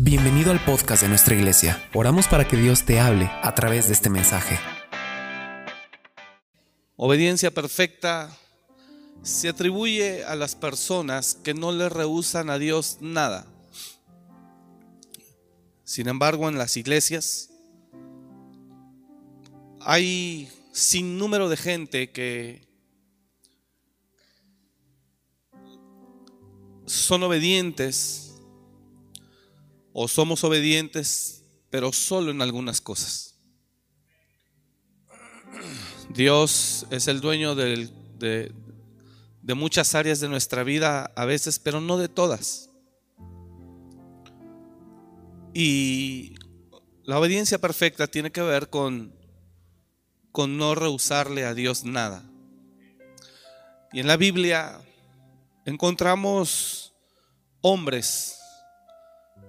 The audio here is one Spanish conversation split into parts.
Bienvenido al podcast de nuestra iglesia. Oramos para que Dios te hable a través de este mensaje. Obediencia perfecta se atribuye a las personas que no le rehusan a Dios nada. Sin embargo, en las iglesias hay sin número de gente que son obedientes o somos obedientes, pero solo en algunas cosas. Dios es el dueño de, de muchas áreas de nuestra vida a veces, pero no de todas. Y la obediencia perfecta tiene que ver con, con no rehusarle a Dios nada. Y en la Biblia encontramos hombres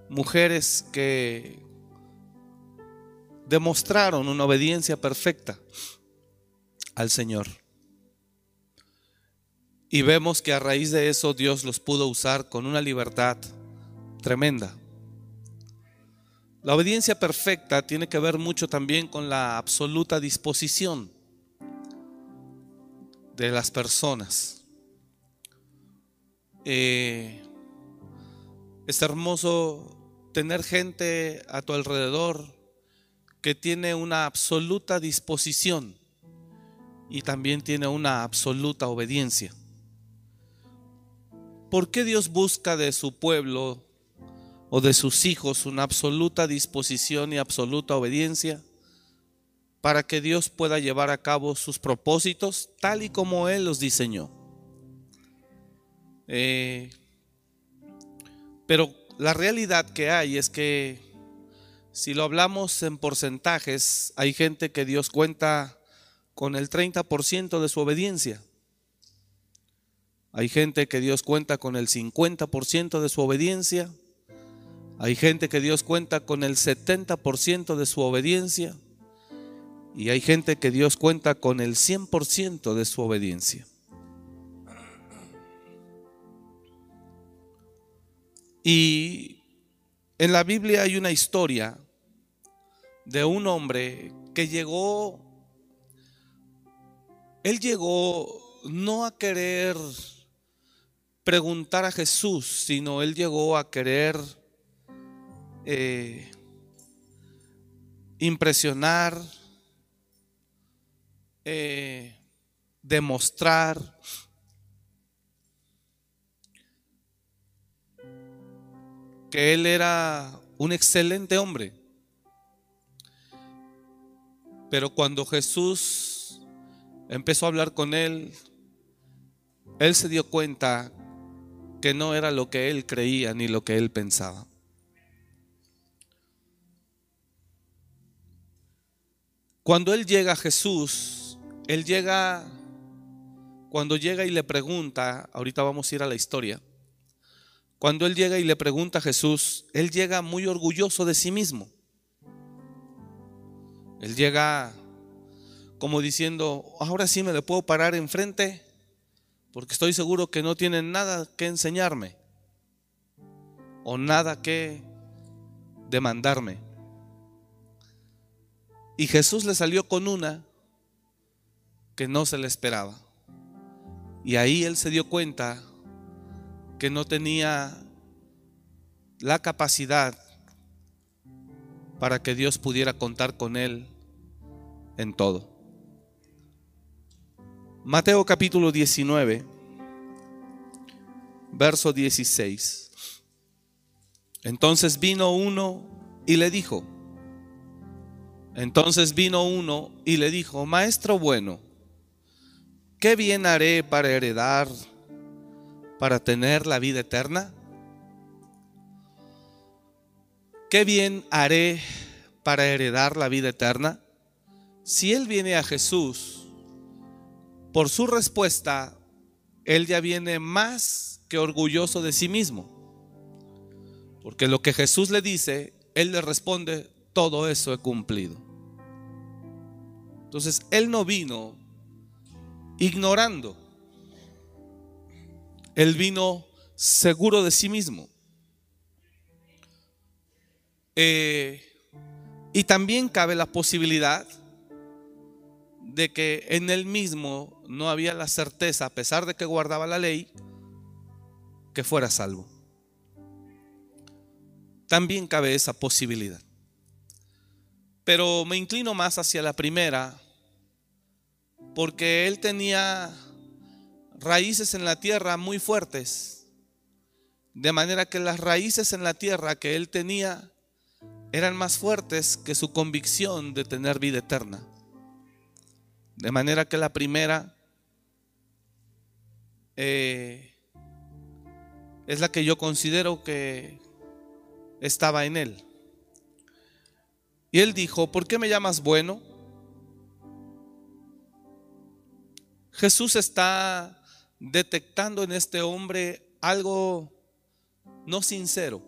mujeres que demostraron una obediencia perfecta al Señor. Y vemos que a raíz de eso Dios los pudo usar con una libertad tremenda. La obediencia perfecta tiene que ver mucho también con la absoluta disposición de las personas. Eh, es hermoso tener gente a tu alrededor que tiene una absoluta disposición y también tiene una absoluta obediencia. ¿Por qué Dios busca de su pueblo o de sus hijos una absoluta disposición y absoluta obediencia? Para que Dios pueda llevar a cabo sus propósitos tal y como Él los diseñó. Eh, pero la realidad que hay es que si lo hablamos en porcentajes, hay gente que Dios cuenta con el 30% de su obediencia. Hay gente que Dios cuenta con el 50% de su obediencia. Hay gente que Dios cuenta con el 70% de su obediencia. Y hay gente que Dios cuenta con el 100% de su obediencia. Y en la Biblia hay una historia de un hombre que llegó, él llegó no a querer preguntar a Jesús, sino él llegó a querer eh, impresionar, eh, demostrar que él era un excelente hombre. Pero cuando Jesús empezó a hablar con él, él se dio cuenta que no era lo que él creía ni lo que él pensaba. Cuando él llega a Jesús, él llega, cuando llega y le pregunta, ahorita vamos a ir a la historia, cuando él llega y le pregunta a Jesús, él llega muy orgulloso de sí mismo. Él llega como diciendo, ahora sí me le puedo parar enfrente porque estoy seguro que no tienen nada que enseñarme o nada que demandarme. Y Jesús le salió con una que no se le esperaba. Y ahí él se dio cuenta que no tenía la capacidad para que Dios pudiera contar con él en todo. Mateo capítulo 19, verso 16. Entonces vino uno y le dijo, entonces vino uno y le dijo, Maestro bueno, ¿qué bien haré para heredar para tener la vida eterna? ¿Qué bien haré para heredar la vida eterna? Si él viene a Jesús, por su respuesta, él ya viene más que orgulloso de sí mismo. Porque lo que Jesús le dice, él le responde, todo eso he cumplido. Entonces, él no vino ignorando él vino seguro de sí mismo. Eh, y también cabe la posibilidad de que en él mismo no había la certeza, a pesar de que guardaba la ley, que fuera salvo. También cabe esa posibilidad. Pero me inclino más hacia la primera, porque él tenía raíces en la tierra muy fuertes, de manera que las raíces en la tierra que él tenía eran más fuertes que su convicción de tener vida eterna. De manera que la primera eh, es la que yo considero que estaba en él. Y él dijo, ¿por qué me llamas bueno? Jesús está detectando en este hombre algo no sincero.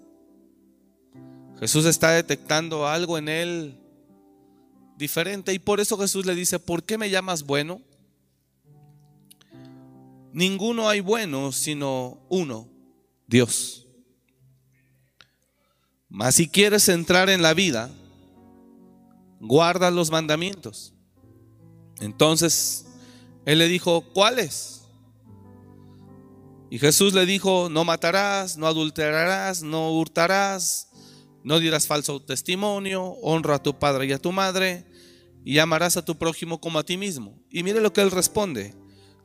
Jesús está detectando algo en él diferente y por eso Jesús le dice, ¿por qué me llamas bueno? Ninguno hay bueno sino uno, Dios. Mas si quieres entrar en la vida, guarda los mandamientos. Entonces él le dijo, ¿cuáles? Y Jesús le dijo, no matarás, no adulterarás, no hurtarás, no dirás falso testimonio, honra a tu padre y a tu madre, y amarás a tu prójimo como a ti mismo. Y mire lo que él responde.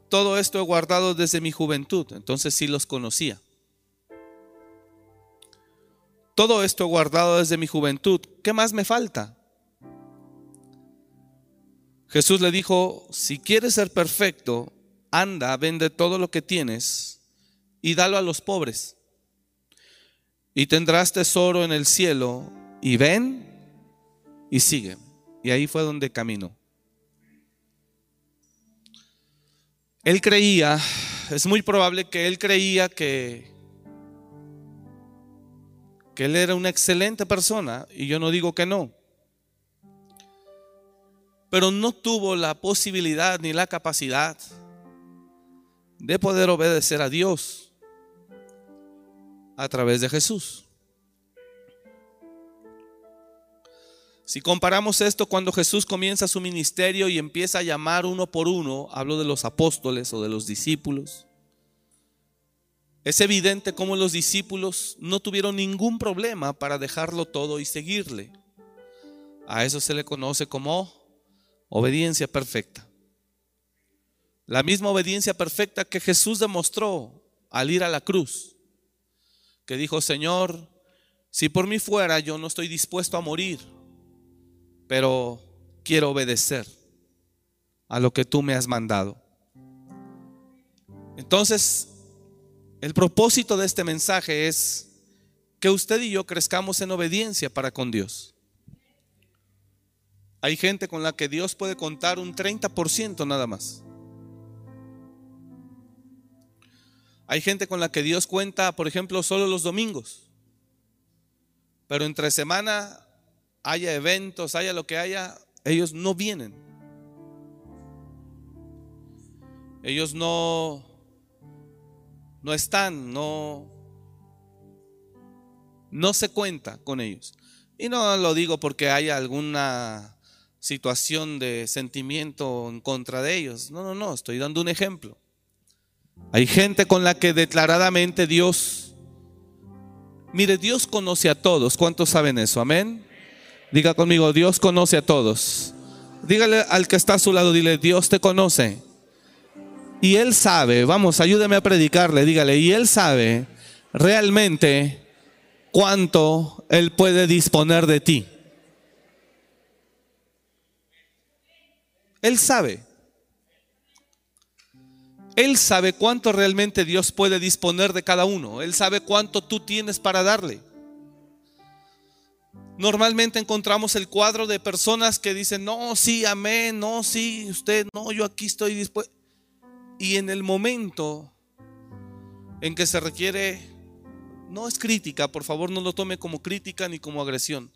Todo esto he guardado desde mi juventud. Entonces sí los conocía. Todo esto he guardado desde mi juventud. ¿Qué más me falta? Jesús le dijo, si quieres ser perfecto, anda, vende todo lo que tienes y dalo a los pobres. Y tendrás tesoro en el cielo. Y ven y sigue. Y ahí fue donde caminó. Él creía, es muy probable que él creía que, que él era una excelente persona, y yo no digo que no, pero no tuvo la posibilidad ni la capacidad de poder obedecer a Dios a través de Jesús. Si comparamos esto cuando Jesús comienza su ministerio y empieza a llamar uno por uno, hablo de los apóstoles o de los discípulos, es evidente cómo los discípulos no tuvieron ningún problema para dejarlo todo y seguirle. A eso se le conoce como obediencia perfecta. La misma obediencia perfecta que Jesús demostró al ir a la cruz, que dijo, Señor, si por mí fuera, yo no estoy dispuesto a morir pero quiero obedecer a lo que tú me has mandado. Entonces, el propósito de este mensaje es que usted y yo crezcamos en obediencia para con Dios. Hay gente con la que Dios puede contar un 30% nada más. Hay gente con la que Dios cuenta, por ejemplo, solo los domingos. Pero entre semana haya eventos, haya lo que haya, ellos no vienen. Ellos no no están, no no se cuenta con ellos. Y no lo digo porque haya alguna situación de sentimiento en contra de ellos. No, no, no, estoy dando un ejemplo. Hay gente con la que declaradamente Dios, mire, Dios conoce a todos. ¿Cuántos saben eso? Amén. Diga conmigo, Dios conoce a todos. Dígale al que está a su lado, dile, Dios te conoce. Y Él sabe, vamos, ayúdeme a predicarle, dígale, y Él sabe realmente cuánto Él puede disponer de ti. Él sabe. Él sabe cuánto realmente Dios puede disponer de cada uno. Él sabe cuánto tú tienes para darle. Normalmente encontramos el cuadro de personas que dicen, no, sí, amén, no, sí, usted, no, yo aquí estoy dispuesto. Y en el momento en que se requiere, no es crítica, por favor no lo tome como crítica ni como agresión,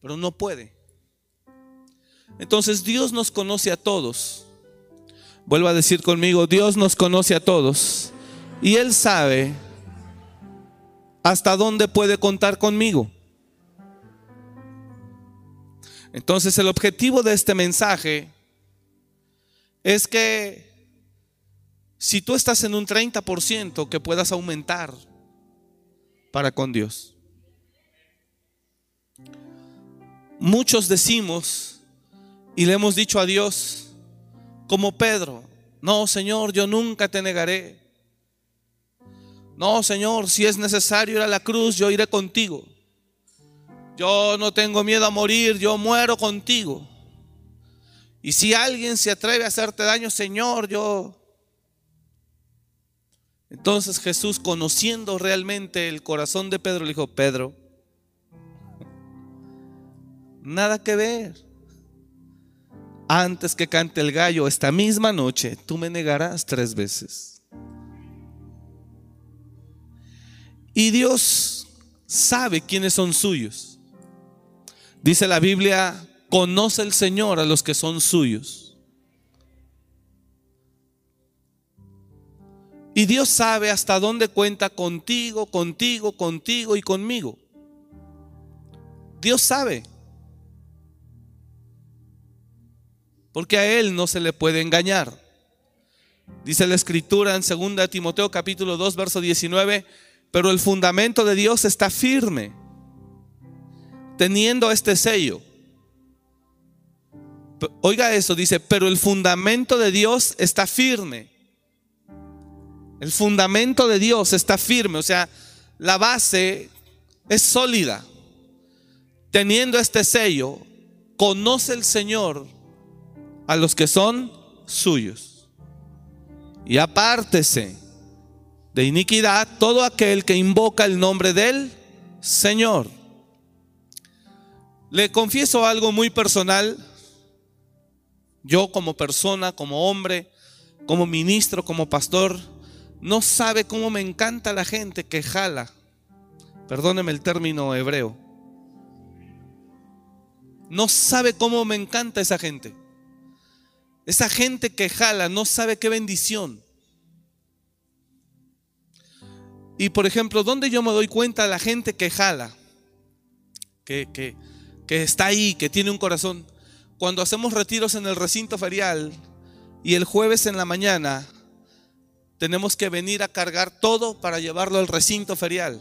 pero no puede. Entonces Dios nos conoce a todos. Vuelvo a decir conmigo, Dios nos conoce a todos. Y Él sabe hasta dónde puede contar conmigo. Entonces el objetivo de este mensaje es que si tú estás en un 30%, que puedas aumentar para con Dios. Muchos decimos y le hemos dicho a Dios, como Pedro, no, Señor, yo nunca te negaré. No, Señor, si es necesario ir a la cruz, yo iré contigo. Yo no tengo miedo a morir, yo muero contigo. Y si alguien se atreve a hacerte daño, Señor, yo... Entonces Jesús, conociendo realmente el corazón de Pedro, le dijo, Pedro, nada que ver. Antes que cante el gallo esta misma noche, tú me negarás tres veces. Y Dios sabe quiénes son suyos. Dice la Biblia, conoce el Señor a los que son suyos. Y Dios sabe hasta dónde cuenta contigo, contigo, contigo y conmigo. Dios sabe. Porque a Él no se le puede engañar. Dice la escritura en 2 Timoteo capítulo 2, verso 19, pero el fundamento de Dios está firme, teniendo este sello Oiga eso, dice, pero el fundamento de Dios está firme. El fundamento de Dios está firme, o sea, la base es sólida. Teniendo este sello, conoce el Señor a los que son suyos. Y apártese de iniquidad todo aquel que invoca el nombre del Señor. Le confieso algo muy personal yo como persona, como hombre, como ministro, como pastor, no sabe cómo me encanta la gente que jala. Perdóneme el término hebreo. No sabe cómo me encanta esa gente. Esa gente que jala no sabe qué bendición. Y por ejemplo, ¿dónde yo me doy cuenta la gente que jala? Que, que, que está ahí, que tiene un corazón cuando hacemos retiros en el recinto ferial y el jueves en la mañana tenemos que venir a cargar todo para llevarlo al recinto ferial.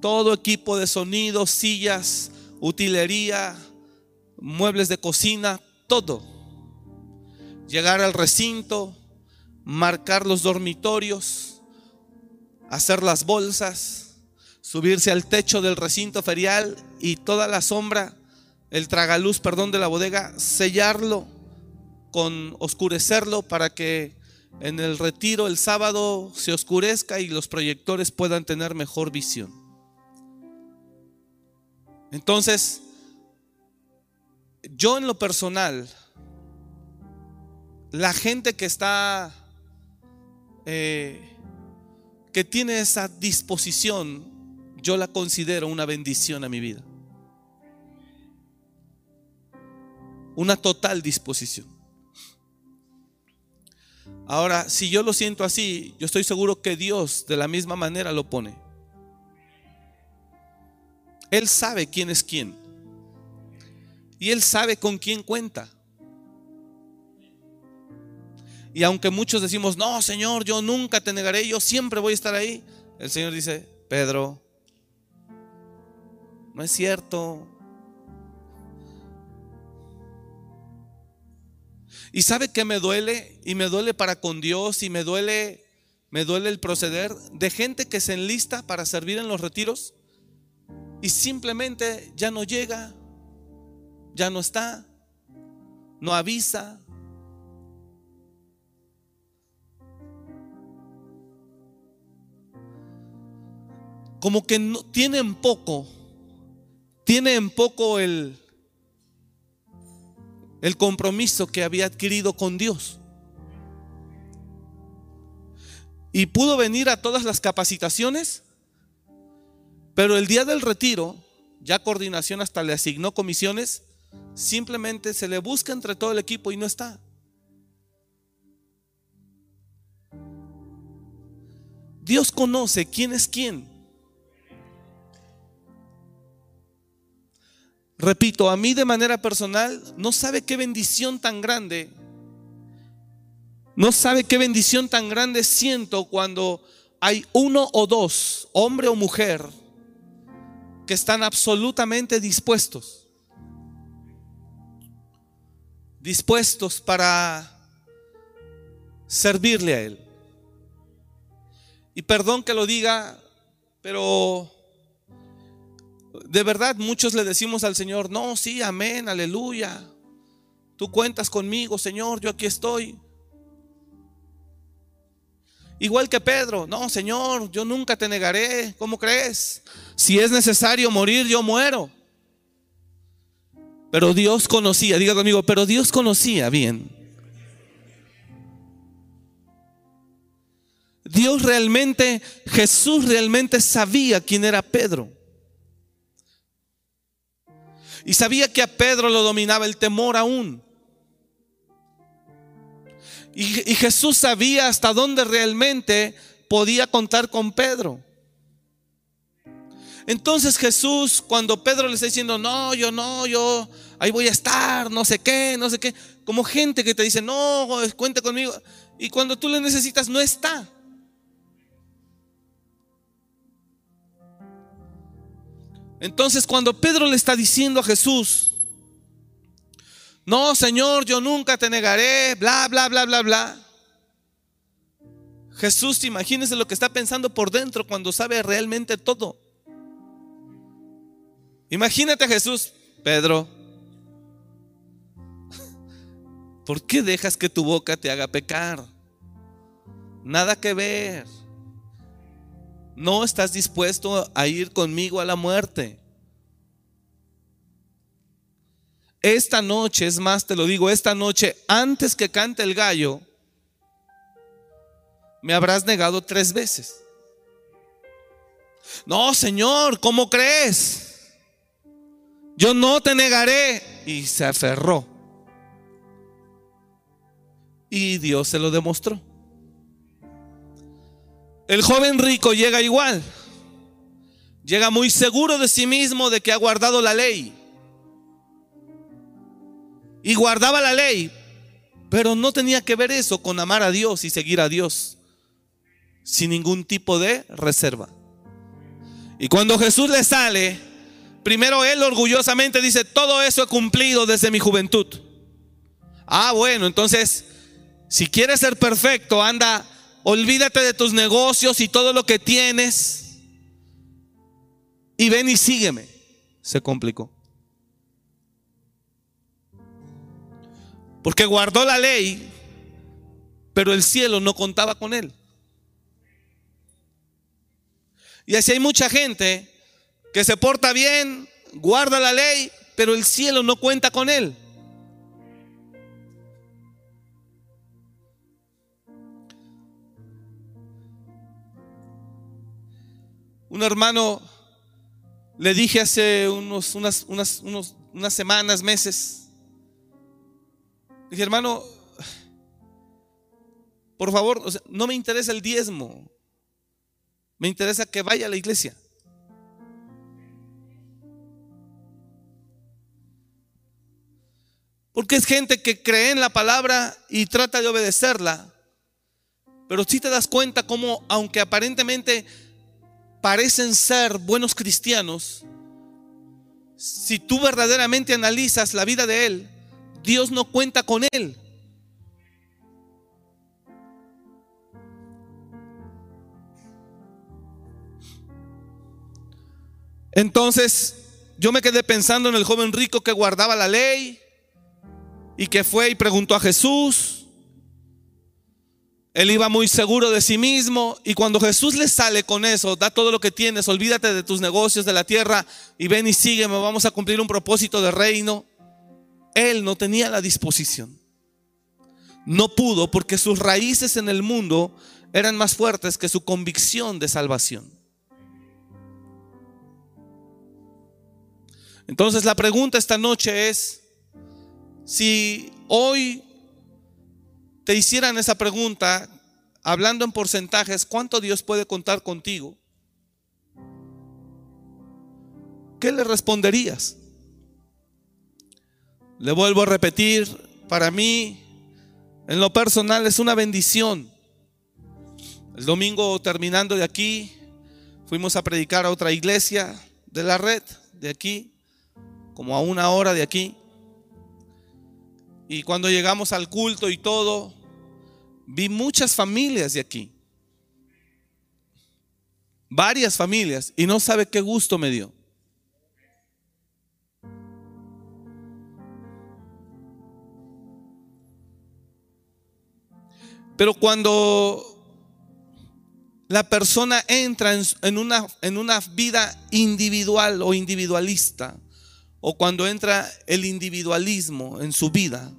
Todo equipo de sonido, sillas, utilería, muebles de cocina, todo. Llegar al recinto, marcar los dormitorios, hacer las bolsas, subirse al techo del recinto ferial y toda la sombra el tragaluz, perdón, de la bodega, sellarlo con oscurecerlo para que en el retiro el sábado se oscurezca y los proyectores puedan tener mejor visión. Entonces, yo en lo personal, la gente que está, eh, que tiene esa disposición, yo la considero una bendición a mi vida. una total disposición. Ahora, si yo lo siento así, yo estoy seguro que Dios de la misma manera lo pone. Él sabe quién es quién. Y Él sabe con quién cuenta. Y aunque muchos decimos, no, Señor, yo nunca te negaré, yo siempre voy a estar ahí. El Señor dice, Pedro, no es cierto. Y sabe que me duele y me duele para con Dios y me duele me duele el proceder de gente que se enlista para servir en los retiros y simplemente ya no llega, ya no está, no avisa. Como que no, tienen poco, tienen poco el, el compromiso que había adquirido con Dios. Y pudo venir a todas las capacitaciones, pero el día del retiro, ya coordinación hasta le asignó comisiones, simplemente se le busca entre todo el equipo y no está. Dios conoce quién es quién. Repito, a mí de manera personal, no sabe qué bendición tan grande, no sabe qué bendición tan grande siento cuando hay uno o dos, hombre o mujer, que están absolutamente dispuestos, dispuestos para servirle a Él. Y perdón que lo diga, pero de verdad muchos le decimos al Señor, no, sí, amén, aleluya. Tú cuentas conmigo, Señor, yo aquí estoy. Igual que Pedro, no, Señor, yo nunca te negaré, ¿cómo crees? Si es necesario morir, yo muero. Pero Dios conocía, diga conmigo, pero Dios conocía bien Dios realmente, Jesús realmente sabía quién era Pedro. Y sabía que a Pedro lo dominaba el temor aún. Y, Jesús sabía hasta dónde realmente podía contar con Pedro. Entonces Jesús, cuando Pedro le está diciendo, no, yo no, yo ahí voy a estar, no sé qué, no sé qué, como gente que te dice, no, cuente conmigo. Y cuando tú le necesitas, no está. Entonces cuando Pedro le está diciendo a Jesús, no, Señor, yo nunca te negaré, bla, bla, bla, bla, bla. Jesús, imagínese lo que está pensando por dentro cuando sabe realmente todo. Imagínate a Jesús, Pedro, ¿por qué dejas que tu boca te haga pecar? Nada que ver no estás dispuesto a ir conmigo a la muerte. Esta noche, es más, te lo digo, esta noche, antes que cante el gallo, me habrás negado tres veces. No, Señor, ¿cómo crees? Yo no te negaré. Y se aferró. Y Dios se lo demostró. El joven rico llega igual. Llega muy seguro de sí mismo de que ha guardado la ley. Y guardaba la ley, pero no tenía que ver eso con amar a Dios y seguir a Dios sin ningún tipo de reserva. Y cuando Jesús le sale, primero él orgullosamente dice, todo eso he cumplido desde mi juventud. Ah, bueno, entonces, si quieres ser perfecto, anda Olvídate de tus negocios y todo lo que tienes. Y ven y sígueme. Se complicó. Porque guardó la ley, pero el cielo no contaba con él. Y así hay mucha gente que se porta bien, guarda la ley, pero el cielo no cuenta con él. Un hermano le dije hace unos, unas, unas, unas semanas, meses, dije, hermano, por favor, no me interesa el diezmo, me interesa que vaya a la iglesia. Porque es gente que cree en la palabra y trata de obedecerla. Pero si te das cuenta cómo, aunque aparentemente parecen ser buenos cristianos, si tú verdaderamente analizas la vida de él, Dios no cuenta con él. Entonces, yo me quedé pensando en el joven rico que guardaba la ley y que fue y preguntó a Jesús. Él iba muy seguro de sí mismo y cuando Jesús le sale con eso, da todo lo que tienes, olvídate de tus negocios de la tierra y ven y sígueme, vamos a cumplir un propósito de reino. Él no tenía la disposición. No pudo porque sus raíces en el mundo eran más fuertes que su convicción de salvación. Entonces la pregunta esta noche es, si hoy te hicieran esa pregunta, hablando en porcentajes, ¿cuánto Dios puede contar contigo? ¿Qué le responderías? Le vuelvo a repetir, para mí, en lo personal, es una bendición. El domingo terminando de aquí, fuimos a predicar a otra iglesia de la red, de aquí, como a una hora de aquí. Y cuando llegamos al culto y todo, vi muchas familias de aquí. Varias familias. Y no sabe qué gusto me dio. Pero cuando la persona entra en, una, en una vida individual o individualista, o cuando entra el individualismo en su vida,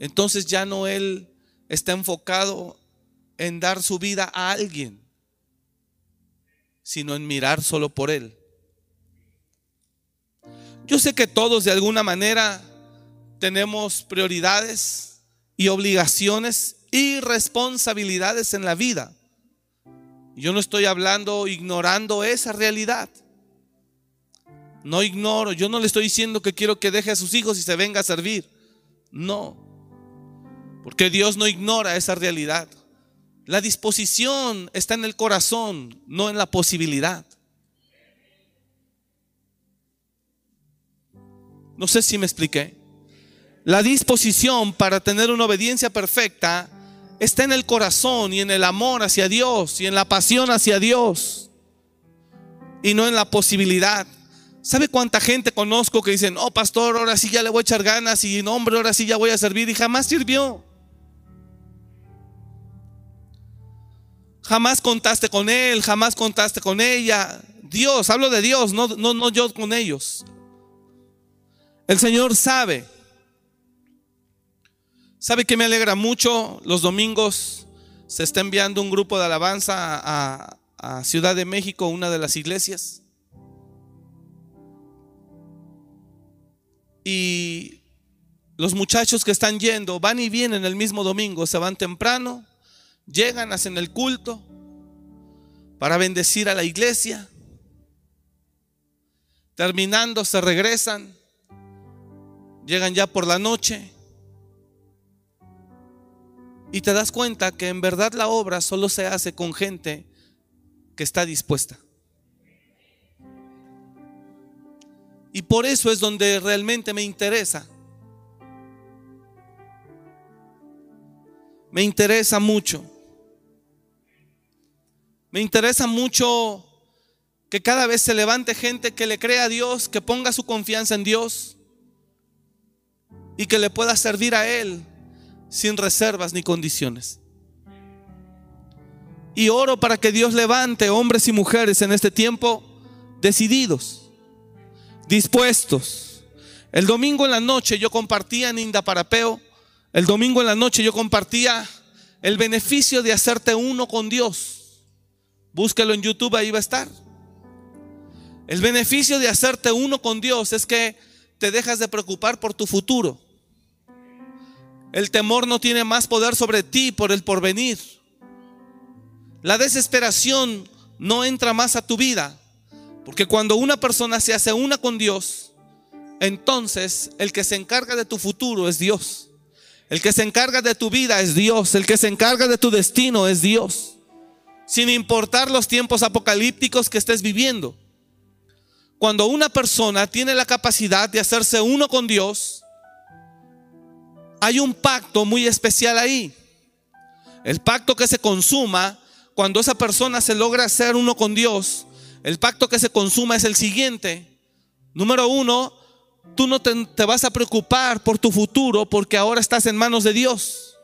entonces ya no él está enfocado en dar su vida a alguien, sino en mirar solo por él. Yo sé que todos de alguna manera tenemos prioridades y obligaciones y responsabilidades en la vida. Yo no estoy hablando ignorando esa realidad. No ignoro, yo no le estoy diciendo que quiero que deje a sus hijos y se venga a servir. No. Porque Dios no ignora esa realidad. La disposición está en el corazón, no en la posibilidad. No sé si me expliqué. La disposición para tener una obediencia perfecta está en el corazón y en el amor hacia Dios y en la pasión hacia Dios y no en la posibilidad. ¿Sabe cuánta gente conozco que dicen, oh pastor, ahora sí ya le voy a echar ganas y no hombre, ahora sí ya voy a servir y jamás sirvió? Jamás contaste con él, jamás contaste con ella. Dios, hablo de Dios, no, no, no yo con ellos. El Señor sabe. ¿Sabe que me alegra mucho? Los domingos se está enviando un grupo de alabanza a, a Ciudad de México, una de las iglesias. Y los muchachos que están yendo van y vienen el mismo domingo, se van temprano, llegan, hacen el culto para bendecir a la iglesia. Terminando, se regresan, llegan ya por la noche. Y te das cuenta que en verdad la obra solo se hace con gente que está dispuesta. Y por eso es donde realmente me interesa. Me interesa mucho. Me interesa mucho que cada vez se levante gente que le crea a Dios, que ponga su confianza en Dios y que le pueda servir a Él sin reservas ni condiciones. Y oro para que Dios levante hombres y mujeres en este tiempo decididos, dispuestos. El domingo en la noche yo compartía en Indaparapeo, el domingo en la noche yo compartía el beneficio de hacerte uno con Dios. Búsquelo en YouTube, ahí va a estar. El beneficio de hacerte uno con Dios es que te dejas de preocupar por tu futuro. El temor no tiene más poder sobre ti por el porvenir. La desesperación no entra más a tu vida. Porque cuando una persona se hace una con Dios, entonces el que se encarga de tu futuro es Dios. El que se encarga de tu vida es Dios. El que se encarga de tu destino es Dios sin importar los tiempos apocalípticos que estés viviendo. Cuando una persona tiene la capacidad de hacerse uno con Dios, hay un pacto muy especial ahí. El pacto que se consuma cuando esa persona se logra hacer uno con Dios, el pacto que se consuma es el siguiente. Número uno, tú no te, te, vas a preocupar por tu futuro porque ahora estás en manos de Dios.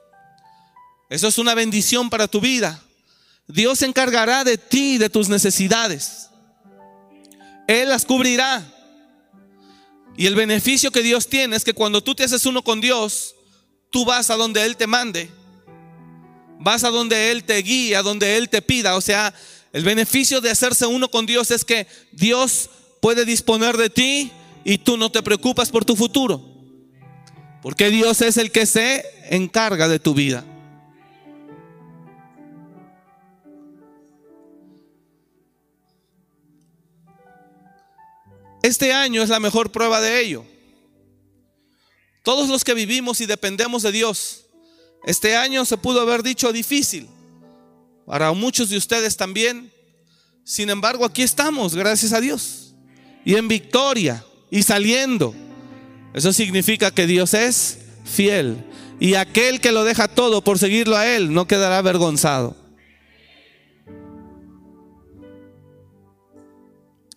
Eso es una bendición para tu vida. Dios se encargará de ti, de tus necesidades. Él las cubrirá. Y el beneficio que Dios tiene es que cuando tú te haces uno con Dios, tú vas a donde Él te mande. Vas a donde Él te guía, a donde Él te pida. O sea, el beneficio de hacerse uno con Dios es que Dios puede disponer de ti y tú no te preocupas por tu futuro. Porque Dios es el que se encarga de tu vida. Este año es la mejor prueba de ello. Todos los que vivimos y dependemos de Dios, este año se pudo haber dicho difícil. Para muchos de ustedes también. Sin embargo, aquí estamos, gracias a Dios. Y en victoria y saliendo. Eso significa que Dios es fiel. Y aquel que lo deja todo por seguirlo a Él no quedará avergonzado.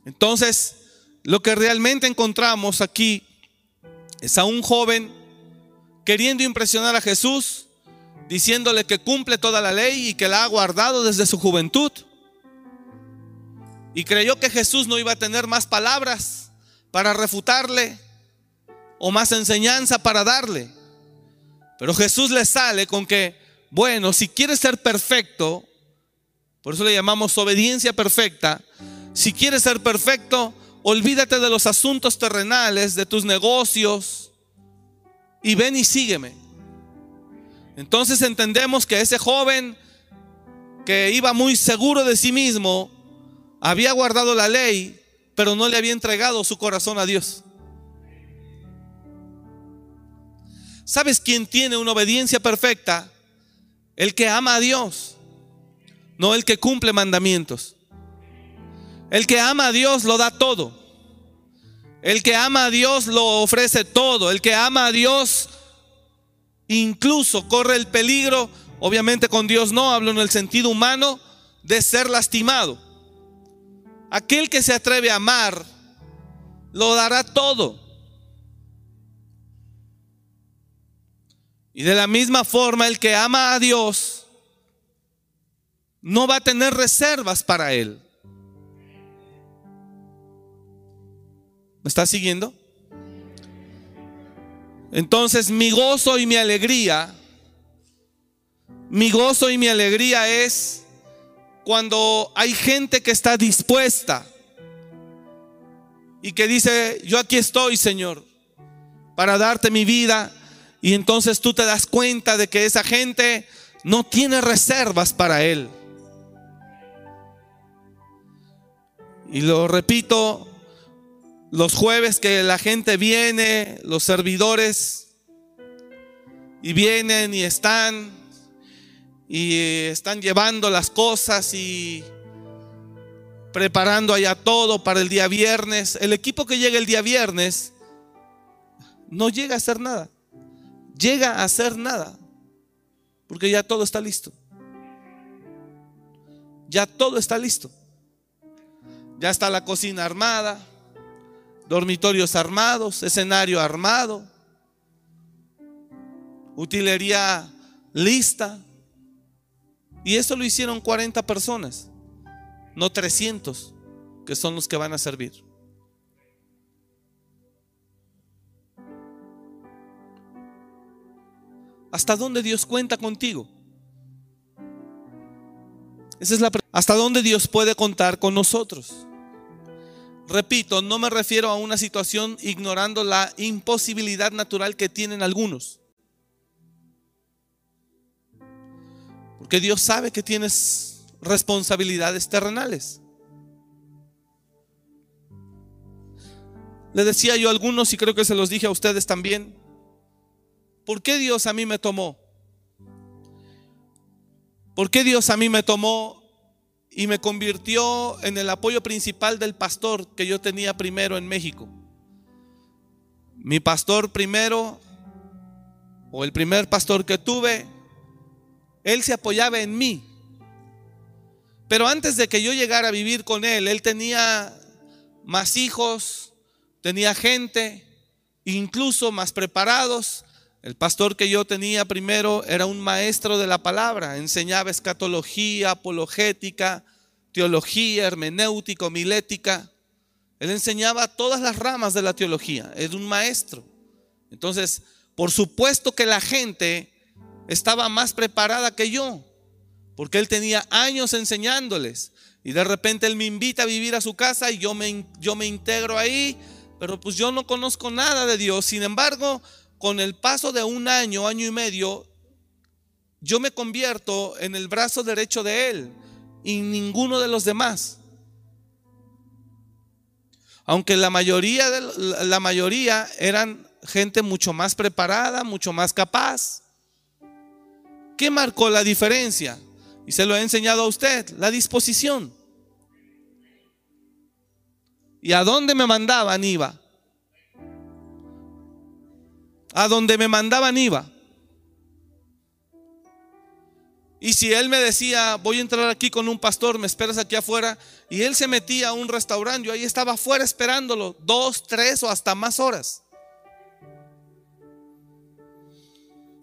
Entonces, lo que realmente encontramos aquí es a un joven queriendo impresionar a Jesús, diciéndole que cumple toda la ley y que la ha guardado desde su juventud. Y creyó que Jesús no iba a tener más palabras para refutarle o más enseñanza para darle. Pero Jesús le sale con que, bueno, si quieres ser perfecto, por eso le llamamos obediencia perfecta, si quieres ser perfecto, olvídate de los asuntos terrenales, de tus negocios, y ven y sígueme. Entonces entendemos que ese joven que iba muy seguro de sí mismo, había guardado la ley, pero no le había entregado su corazón a Dios. ¿Sabes quién tiene una obediencia perfecta? El que ama a Dios, no el que cumple mandamientos. El que ama a Dios lo da todo. El que ama a Dios lo ofrece todo. El que ama a Dios incluso corre el peligro, obviamente con Dios no, hablo en el sentido humano, de ser lastimado. Aquel que se atreve a amar, lo dará todo. Y de la misma forma, el que ama a Dios, no va a tener reservas para él. ¿Me está siguiendo? Entonces mi gozo y mi alegría, mi gozo y mi alegría es cuando hay gente que está dispuesta y que dice, yo aquí estoy, Señor, para darte mi vida. Y entonces tú te das cuenta de que esa gente no tiene reservas para Él. Y lo repito, los jueves que la gente viene, los servidores, y vienen y están, y están llevando las cosas y preparando allá todo para el día viernes. El equipo que llega el día viernes no llega a hacer nada. Llega a hacer nada. Porque ya todo está listo. Ya todo está listo. Ya está la cocina armada dormitorios armados, escenario armado, utilería lista. Y eso lo hicieron 40 personas, no 300, que son los que van a servir. ¿Hasta dónde Dios cuenta contigo? Esa es la ¿Hasta dónde Dios puede contar con nosotros? Repito, no me refiero a una situación ignorando la imposibilidad natural que tienen algunos. Porque Dios sabe que tienes responsabilidades terrenales. Le decía yo a algunos y creo que se los dije a ustedes también. ¿Por qué Dios a mí me tomó? ¿Por qué Dios a mí me tomó y me convirtió en el apoyo principal del pastor que yo tenía primero en México. Mi pastor primero, o el primer pastor que tuve, él se apoyaba en mí. Pero antes de que yo llegara a vivir con él, él tenía más hijos, tenía gente, incluso más preparados. El pastor que yo tenía primero era un maestro de la palabra, enseñaba escatología, apologética, teología, hermenéutico, milética. Él enseñaba todas las ramas de la teología, es un maestro. Entonces, por supuesto que la gente estaba más preparada que yo, porque él tenía años enseñándoles. Y de repente él me invita a vivir a su casa y yo me, yo me integro ahí, pero pues yo no conozco nada de Dios. Sin embargo, con el paso de un año, año y medio, yo me convierto en el brazo derecho de Él y ninguno de los demás. Aunque la mayoría, de, la mayoría eran gente mucho más preparada, mucho más capaz. ¿Qué marcó la diferencia? Y se lo he enseñado a usted, la disposición. ¿Y a dónde me mandaban iba? A donde me mandaban iba. Y si él me decía, voy a entrar aquí con un pastor, me esperas aquí afuera, y él se metía a un restaurante, yo ahí estaba afuera esperándolo, dos, tres o hasta más horas.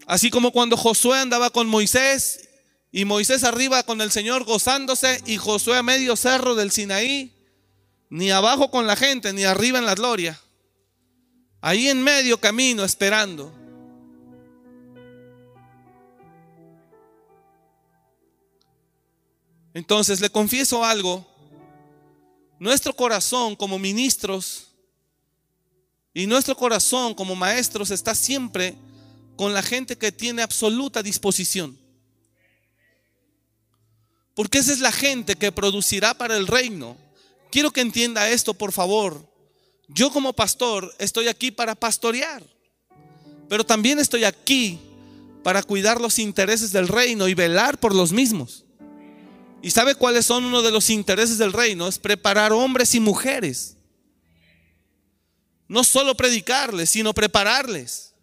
Así como cuando Josué andaba con Moisés y Moisés arriba con el Señor gozándose y Josué a medio cerro del Sinaí, ni abajo con la gente, ni arriba en la gloria. Ahí en medio camino esperando. Entonces le confieso algo. Nuestro corazón como ministros y nuestro corazón como maestros está siempre con la gente que tiene absoluta disposición. Porque esa es la gente que producirá para el reino. Quiero que entienda esto, por favor. Yo como pastor estoy aquí para pastorear, pero también estoy aquí para cuidar los intereses del reino y velar por los mismos. ¿Y sabe cuáles son uno de los intereses del reino? Es preparar hombres y mujeres. No solo predicarles, sino prepararles.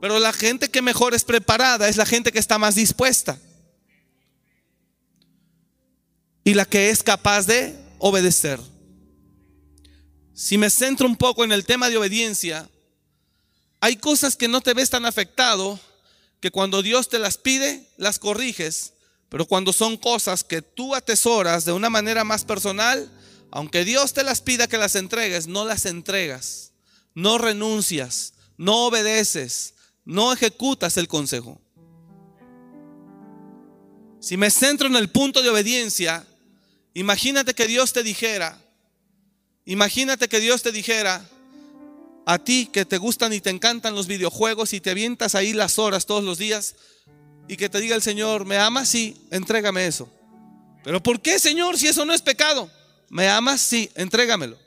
Pero la gente que mejor es preparada es la gente que está más dispuesta. Y la que es capaz de obedecer. Si me centro un poco en el tema de obediencia, hay cosas que no te ves tan afectado que cuando Dios te las pide, las corriges, pero cuando son cosas que tú atesoras de una manera más personal, aunque Dios te las pida que las entregues, no las entregas, no renuncias, no obedeces, no ejecutas el consejo. Si me centro en el punto de obediencia, imagínate que Dios te dijera, imagínate que Dios te dijera, a ti que te gustan y te encantan los videojuegos y te avientas ahí las horas todos los días y que te diga el Señor, ¿me amas? Sí, entrégame eso. Pero ¿por qué, Señor, si eso no es pecado? ¿Me amas? Sí, entrégamelo.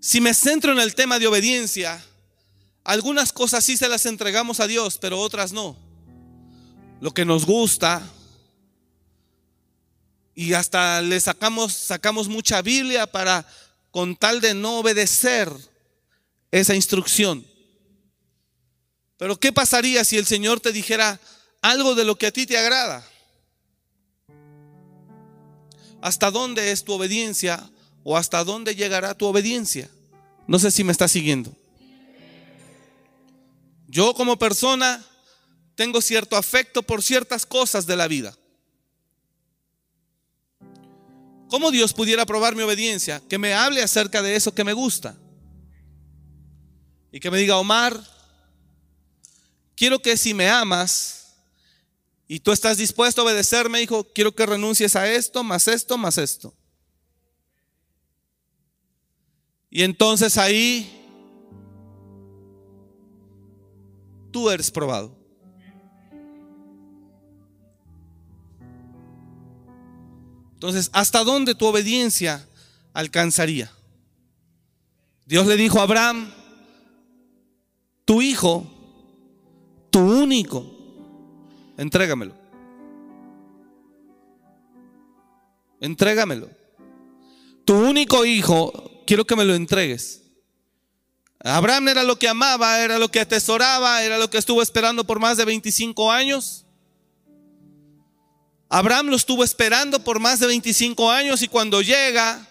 Si me centro en el tema de obediencia, algunas cosas sí se las entregamos a Dios, pero otras no. Lo que nos gusta, y hasta le sacamos, sacamos mucha Biblia para con tal de no obedecer esa instrucción. Pero ¿qué pasaría si el Señor te dijera algo de lo que a ti te agrada? ¿Hasta dónde es tu obediencia o hasta dónde llegará tu obediencia? No sé si me está siguiendo. Yo como persona tengo cierto afecto por ciertas cosas de la vida. ¿Cómo Dios pudiera probar mi obediencia? Que me hable acerca de eso que me gusta. Y que me diga, Omar, quiero que si me amas y tú estás dispuesto a obedecerme, hijo, quiero que renuncies a esto, más esto, más esto. Y entonces ahí tú eres probado. Entonces, ¿hasta dónde tu obediencia alcanzaría? Dios le dijo a Abraham, tu hijo, tu único, entrégamelo. Entrégamelo. Tu único hijo, quiero que me lo entregues. Abraham era lo que amaba, era lo que atesoraba, era lo que estuvo esperando por más de 25 años. Abraham lo estuvo esperando por más de 25 años y cuando llega,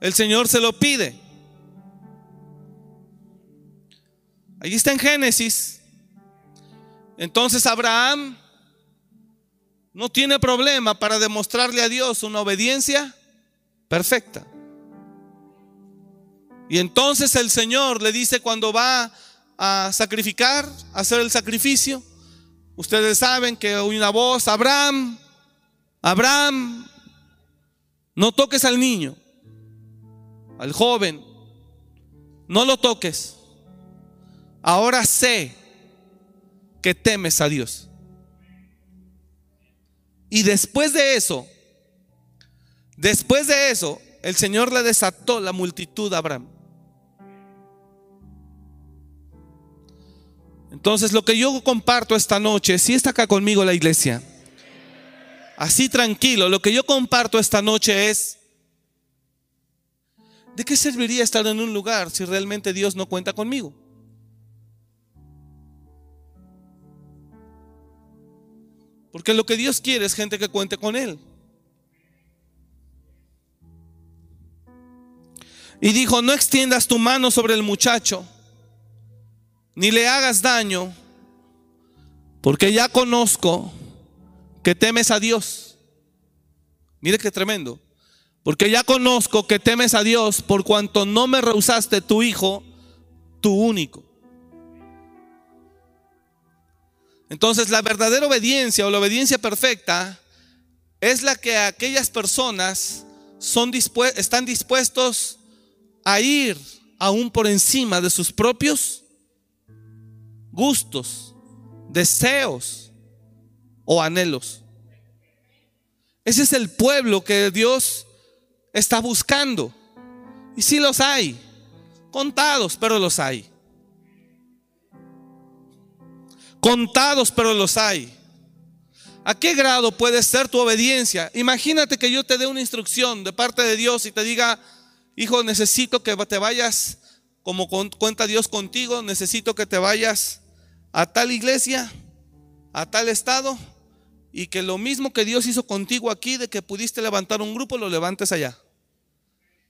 el Señor se lo pide. Allí está en Génesis. Entonces Abraham no tiene problema para demostrarle a Dios una obediencia perfecta. Y entonces el Señor le dice cuando va a sacrificar, a hacer el sacrificio, ustedes saben que una voz, Abraham, Abraham, no toques al niño, al joven, no lo toques. Ahora sé que temes a Dios. Y después de eso, Después de eso, el Señor le desató la multitud a Abraham. Entonces, lo que yo comparto esta noche, si está acá conmigo la iglesia, así tranquilo, lo que yo comparto esta noche es, ¿de qué serviría estar en un lugar si realmente Dios no cuenta conmigo? Porque lo que Dios quiere es gente que cuente con Él. Y dijo, no extiendas tu mano sobre el muchacho, ni le hagas daño, porque ya conozco que temes a Dios. Mire qué tremendo. Porque ya conozco que temes a Dios por cuanto no me rehusaste tu hijo, tu único. Entonces la verdadera obediencia o la obediencia perfecta es la que aquellas personas son están dispuestos a ir aún por encima de sus propios gustos, deseos o anhelos. Ese es el pueblo que Dios está buscando. Y si los hay, contados, pero los hay. Contados, pero los hay. ¿A qué grado puede ser tu obediencia? Imagínate que yo te dé una instrucción de parte de Dios y te diga, hijo, necesito que te vayas, como cuenta Dios contigo, necesito que te vayas a tal iglesia, a tal estado, y que lo mismo que Dios hizo contigo aquí, de que pudiste levantar un grupo, lo levantes allá.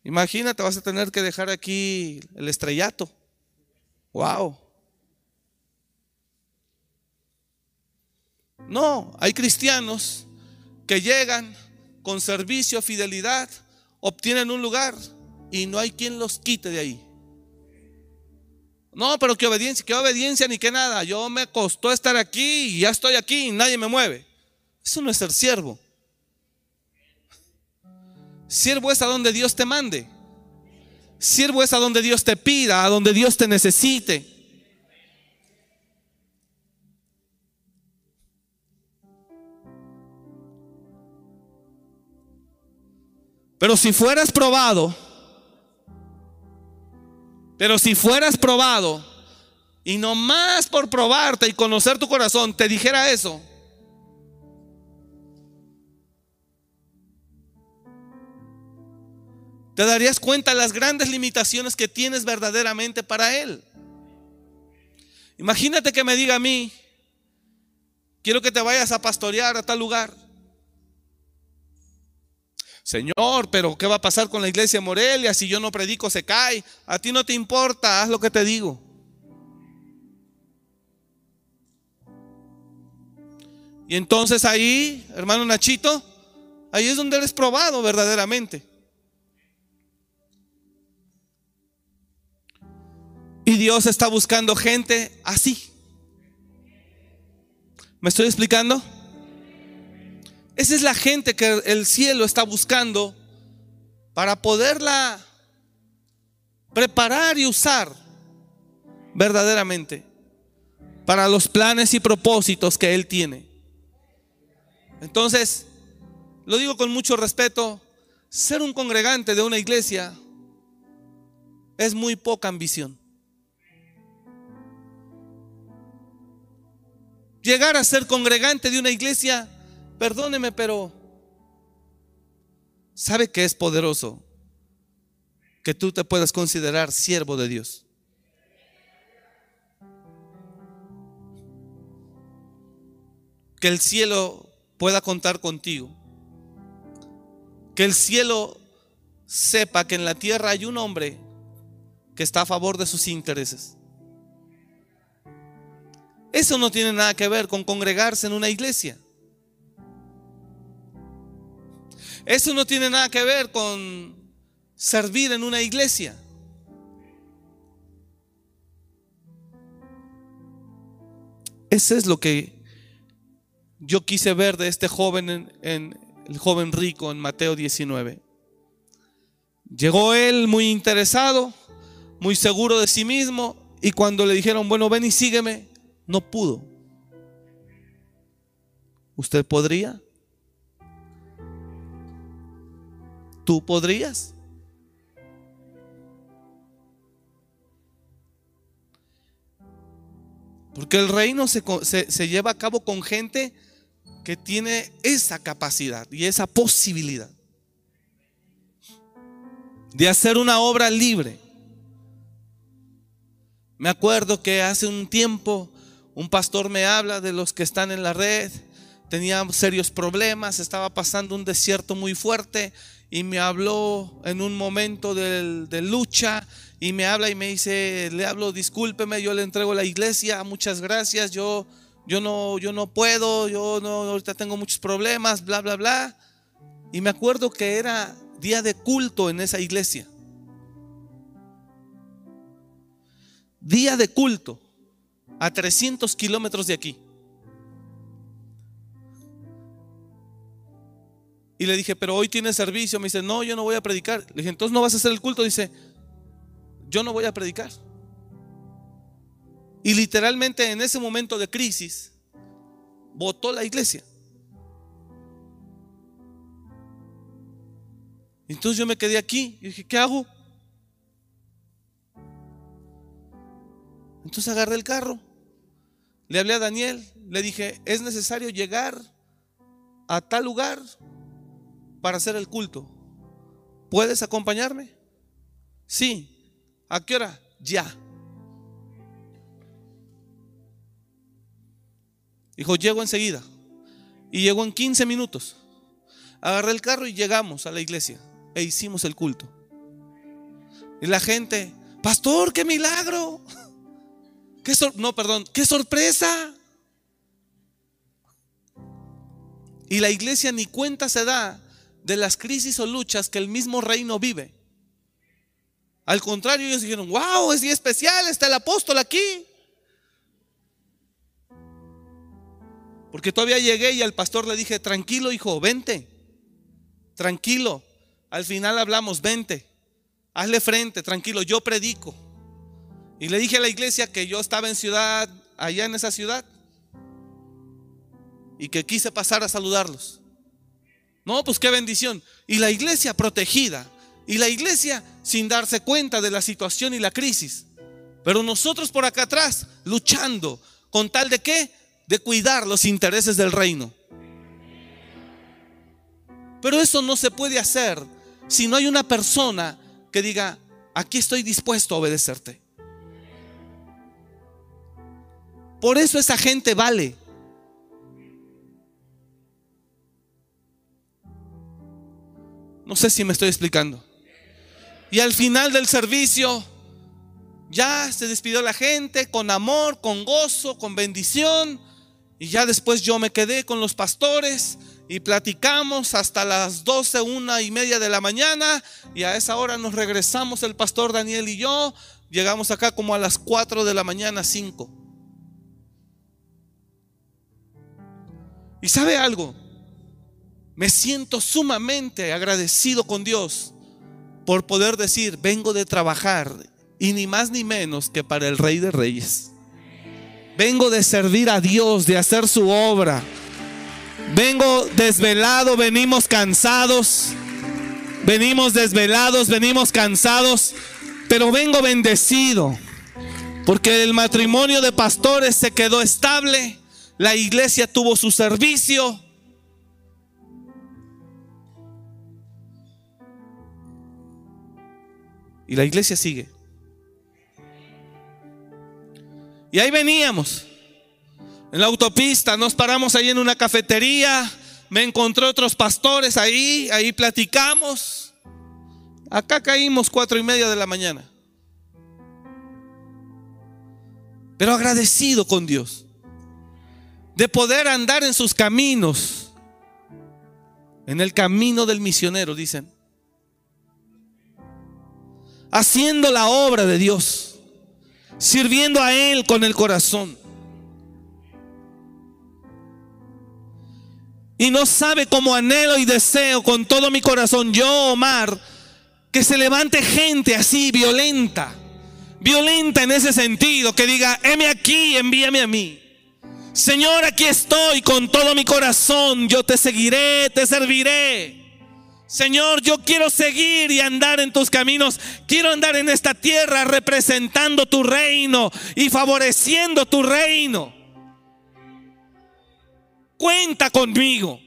Imagínate, vas a tener que dejar aquí el estrellato. Wow. No, hay cristianos que llegan con servicio, fidelidad, obtienen un lugar y no hay quien los quite de ahí. No, pero qué obediencia, qué obediencia ni qué nada. Yo me costó estar aquí y ya estoy aquí y nadie me mueve. Eso no es ser siervo. Siervo es a donde Dios te mande. Siervo es a donde Dios te pida, a donde Dios te necesite. Pero si fueras probado, pero si fueras probado y no más por probarte y conocer tu corazón te dijera eso, te darías cuenta las grandes limitaciones que tienes verdaderamente para Él. Imagínate que me diga a mí, quiero que te vayas a pastorear a tal lugar. Señor, pero ¿qué va a pasar con la iglesia de Morelia? Si yo no predico, se cae. A ti no te importa, haz lo que te digo. Y entonces ahí, hermano Nachito, ahí es donde eres probado verdaderamente. Y Dios está buscando gente así. ¿Me estoy explicando? Esa es la gente que el cielo está buscando para poderla preparar y usar verdaderamente para los planes y propósitos que Él tiene. Entonces, lo digo con mucho respeto, ser un congregante de una iglesia es muy poca ambición. Llegar a ser congregante de una iglesia Perdóneme, pero ¿sabe que es poderoso? Que tú te puedas considerar siervo de Dios. Que el cielo pueda contar contigo. Que el cielo sepa que en la tierra hay un hombre que está a favor de sus intereses. Eso no tiene nada que ver con congregarse en una iglesia. Eso no tiene nada que ver con servir en una iglesia. Ese es lo que yo quise ver de este joven en, el joven rico en Mateo 19. Llegó él muy interesado, muy seguro de sí mismo, y cuando le dijeron, bueno, ven y sígueme, no pudo. ¿Usted podría? ¿Tú podrías? Porque el reino se, se, lleva a cabo con gente que tiene esa capacidad y esa posibilidad de hacer una obra libre. Me acuerdo que hace un tiempo un pastor me habla de los que están en la red, tenía serios problemas, estaba pasando un desierto muy fuerte y me habló en un momento de, lucha y me habla y me dice, le hablo, discúlpeme, yo le entrego la iglesia, muchas gracias, yo, yo, no, yo no puedo, yo no, ahorita tengo muchos problemas, bla, bla, bla. Y me acuerdo que era día de culto en esa iglesia. Día de culto a 300 kilómetros de aquí. Y le dije, pero hoy tiene servicio. Me dice, no, yo no voy a predicar. Le dije, entonces no vas a hacer el culto. Dice, yo no voy a predicar. Y literalmente en ese momento de crisis, votó la iglesia. Entonces yo me quedé aquí y dije, ¿qué hago? Entonces agarré el carro, le hablé a Daniel, le dije, es necesario llegar a tal lugar para hacer el culto. ¿Puedes acompañarme? Sí. ¿A qué hora? Ya. Dijo, llego enseguida. Y llegó en 15 minutos. Agarré el carro y llegamos a la iglesia e hicimos el culto. Y la gente, pastor, qué milagro. ¿Qué no, perdón, qué sorpresa. Y la iglesia ni cuenta se da de las crisis o luchas que el mismo reino vive. Al contrario, ellos dijeron, wow, es especial, está el apóstol aquí. Porque todavía llegué y al pastor le dije, tranquilo hijo, vente, tranquilo. Al final hablamos, vente, hazle frente, tranquilo, yo predico. Y le dije a la iglesia que yo estaba en ciudad, allá en esa ciudad, y que quise pasar a saludarlos. No, pues qué bendición. Y la iglesia protegida, y la iglesia sin darse cuenta de la situación y la crisis. Pero nosotros por acá atrás, luchando, con tal de qué? De cuidar los intereses del reino. Pero eso no se puede hacer si no hay una persona que diga, aquí estoy dispuesto a obedecerte. Por eso esa gente vale. No sé si me estoy explicando. Y al final del servicio, ya se despidió la gente con amor, con gozo, con bendición. Y ya después yo me quedé con los pastores y platicamos hasta las 12, una y media de la mañana. Y a esa hora nos regresamos el pastor Daniel y yo. Llegamos acá como a las 4 de la mañana, 5. Y sabe algo, me siento sumamente agradecido con Dios por poder decir, vengo de trabajar y ni más ni menos que para el Rey de Reyes. Vengo de servir a Dios, de hacer su obra. Vengo desvelado, venimos cansados. Venimos desvelados, venimos cansados, pero vengo bendecido. Porque el matrimonio de pastores se quedó estable la iglesia tuvo su servicio. Y la iglesia sigue. Y ahí veníamos. En la autopista nos paramos ahí en una cafetería. Me encontré otros pastores ahí. Ahí platicamos. Acá caímos cuatro y media de la mañana. Pero agradecido con Dios de poder andar en sus caminos, en el camino del misionero, dicen, haciendo la obra de Dios, sirviendo a Él con el corazón. Y no sabe cómo anhelo y deseo con todo mi corazón, yo, Omar, que se levante gente así, violenta, violenta en ese sentido, que diga, heme aquí, envíame a mí. Señor, aquí estoy con todo mi corazón. Yo te seguiré, te serviré. Señor, yo quiero seguir y andar en tus caminos. Quiero andar en esta tierra representando tu reino y favoreciendo tu reino. Cuenta conmigo.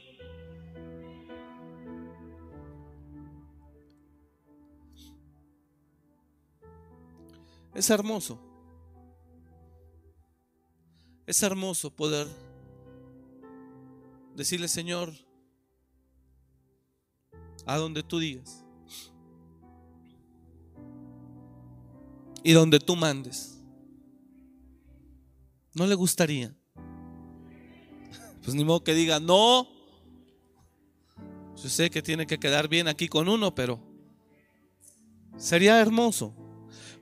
Es hermoso. Es hermoso poder decirle, Señor, a donde tú digas. Y donde tú mandes. ¿No le gustaría? Pues ni modo que diga, no. Yo sé que tiene que quedar bien aquí con uno, pero sería hermoso.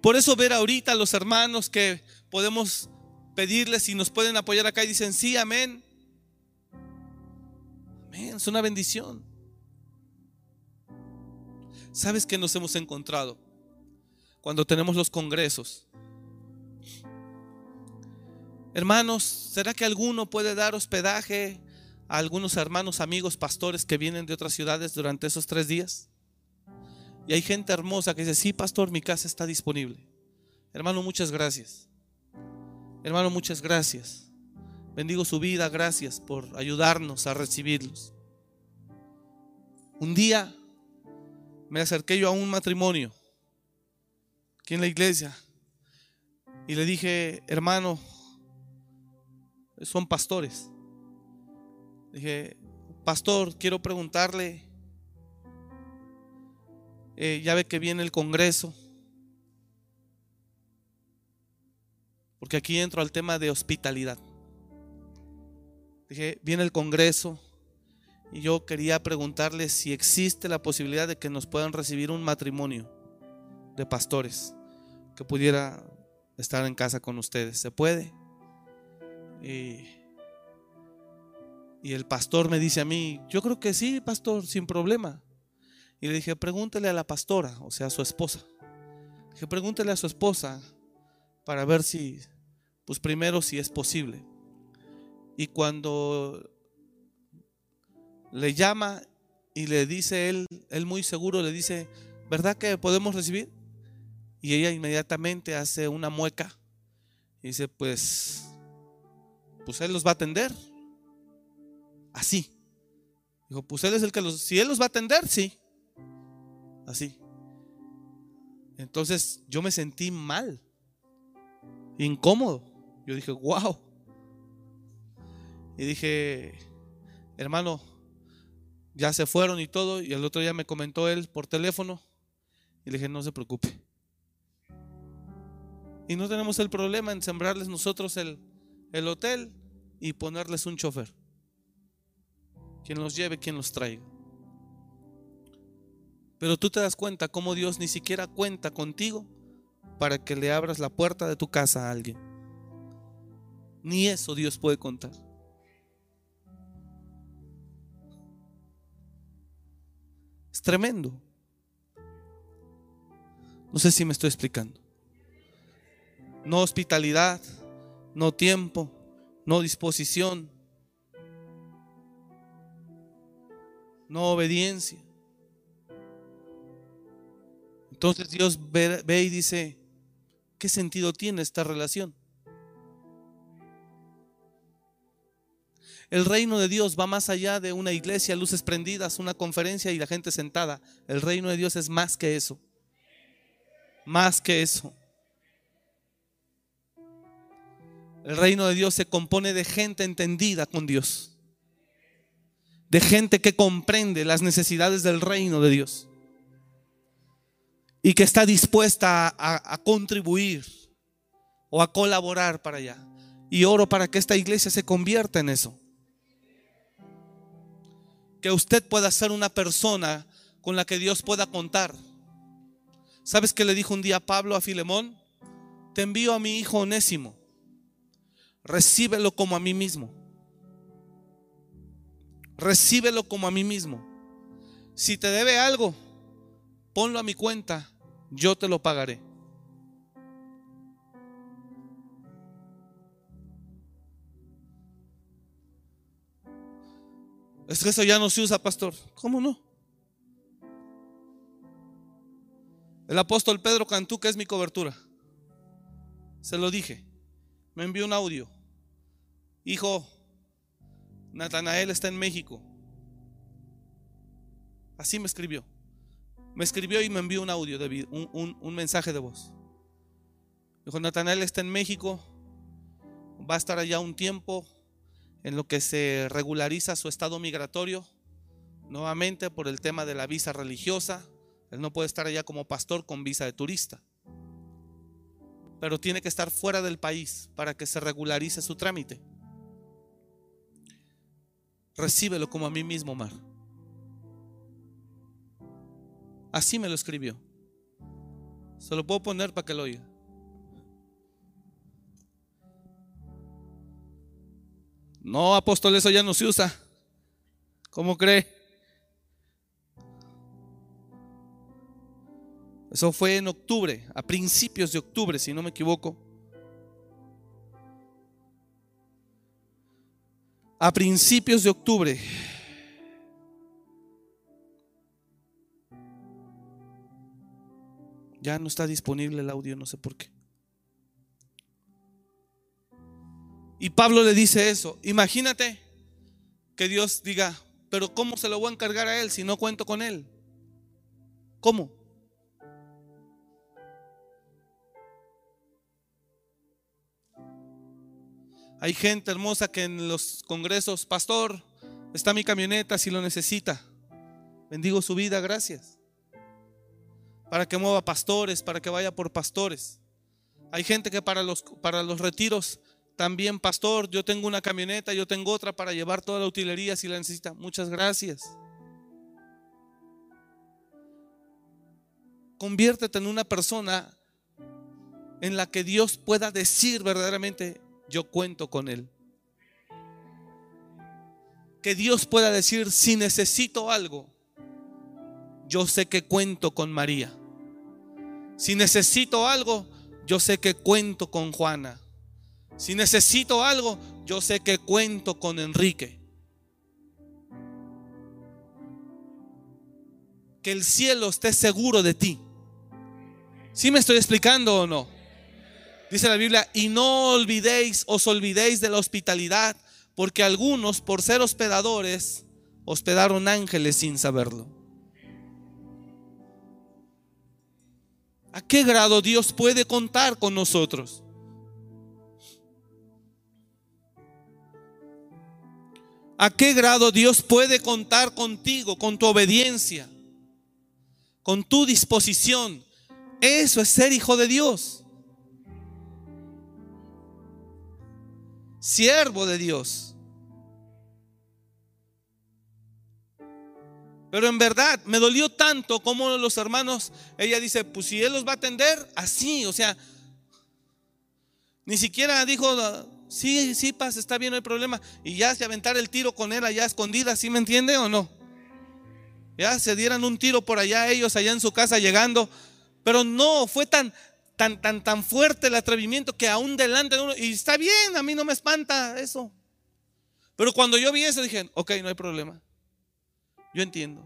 Por eso ver ahorita a los hermanos que podemos pedirles si nos pueden apoyar acá y dicen, sí, amén. Amén, es una bendición. ¿Sabes qué nos hemos encontrado? Cuando tenemos los congresos. Hermanos, ¿será que alguno puede dar hospedaje a algunos hermanos, amigos, pastores que vienen de otras ciudades durante esos tres días? Y hay gente hermosa que dice, sí, pastor, mi casa está disponible. Hermano, muchas gracias. Hermano, muchas gracias. Bendigo su vida, gracias por ayudarnos a recibirlos. Un día me acerqué yo a un matrimonio aquí en la iglesia y le dije, hermano, son pastores. Dije, pastor, quiero preguntarle, eh, ya ve que viene el Congreso, porque aquí entro al tema de hospitalidad. Dije, viene el Congreso, y yo quería preguntarles si existe la posibilidad de que nos puedan recibir un matrimonio de pastores que pudiera estar en casa con ustedes. ¿Se puede? Y, el pastor me dice a mí, yo creo que sí, pastor, sin problema. Y le dije, pregúntele a la pastora, o sea, a su esposa. dije, pregúntele a su esposa para ver si, pues primero si es posible. Y cuando le llama y le dice él, él muy seguro le dice, ¿verdad que podemos recibir? Y ella inmediatamente hace una mueca y dice, pues, pues él los va a atender. Así. Dijo, pues él es el que los, si él los va a atender, sí. Así. Entonces yo me sentí mal, incómodo. Yo dije, wow. Y dije, hermano, ya se fueron y todo. Y el otro día me comentó él por teléfono. Y le dije, no se preocupe. Y no tenemos el problema en sembrarles nosotros el, el hotel y ponerles un chofer. Quien los lleve, quien los traiga. Pero tú te das cuenta cómo Dios ni siquiera cuenta contigo para que le abras la puerta de tu casa a alguien. Ni eso Dios puede contar. Es tremendo. No sé si me estoy explicando. No hospitalidad, no tiempo, no disposición, no obediencia. Entonces Dios ve, y dice, ¿qué sentido tiene esta relación? El reino de Dios va más allá de una iglesia, luces prendidas, una conferencia y la gente sentada. El reino de Dios es más que eso. Más que eso. El reino de Dios se compone de gente entendida con Dios. De gente que comprende las necesidades del reino de Dios. Y que está dispuesta a, a contribuir o a colaborar para allá. Y oro para que esta iglesia se convierta en eso que usted pueda ser una persona con la que Dios pueda contar. ¿Sabes qué le dijo un día Pablo a Filemón? Te envío a mi hijo onésimo. Recíbelo como a mí mismo. Recíbelo como a mí mismo. Si te debe algo, ponlo a mi cuenta, yo te lo pagaré. Es que eso ya no se usa, pastor. ¿Cómo no? El apóstol Pedro Cantú, que es mi cobertura. Se lo dije. Me envió un audio. Hijo, Natanael está en México. Así me escribió. Me escribió y me envió un audio, de, un, un mensaje de voz. Dijo, Natanael está en México. Va a estar allá un tiempo en lo que se regulariza su estado migratorio. Nuevamente por el tema de la visa religiosa. Él no puede estar allá como pastor con visa de turista. Pero tiene que estar fuera del país para que se regularice su trámite. Recíbelo como a mí mismo, Mar. Así me lo escribió. Se lo puedo poner para que lo oiga. No, apóstol, eso ya no se usa. ¿Cómo cree? Eso fue en octubre, a principios de octubre, si no me equivoco. A principios de octubre. Ya no está disponible el audio, no sé por qué. Y Pablo le dice eso. Imagínate que Dios diga, pero ¿cómo se lo voy a encargar a él si no cuento con él? ¿Cómo? Hay gente hermosa que en los congresos, pastor, está mi camioneta si lo necesita. Bendigo su vida, gracias. Para que mueva pastores, para que vaya por pastores. Hay gente que para los, para los retiros también, pastor, yo tengo una camioneta, yo tengo otra para llevar toda la utilería si la necesita. Muchas gracias. Conviértete en una persona en la que Dios pueda decir verdaderamente, yo cuento con Él. Que Dios pueda decir, si necesito algo, yo sé que cuento con María. Si necesito algo, yo sé que cuento con Juana. Si necesito algo, yo sé que cuento con Enrique. Que el cielo esté seguro de ti. ¿Sí me estoy explicando o no? Dice la Biblia, y no olvidéis, os olvidéis de la hospitalidad, porque algunos, por ser hospedadores, hospedaron ángeles sin saberlo. ¿A qué grado Dios puede contar con nosotros? ¿A qué grado Dios puede contar contigo, con tu obediencia, con tu disposición? Eso es ser hijo de Dios. Siervo de Dios. Pero en verdad me dolió tanto como los hermanos, ella dice, pues si Él los va a atender, así, o sea, ni siquiera dijo, Sí, sí, pasa, está bien, no hay problema. Y ya se aventar el tiro con él allá escondida, ¿sí me entiende o no? Ya se dieran un tiro por allá ellos, allá en su casa llegando. Pero no, fue tan, tan, tan, tan fuerte el atrevimiento que aún delante de uno, y está bien, a mí no me espanta eso. Pero cuando yo vi eso dije, ok, no hay problema. Yo entiendo.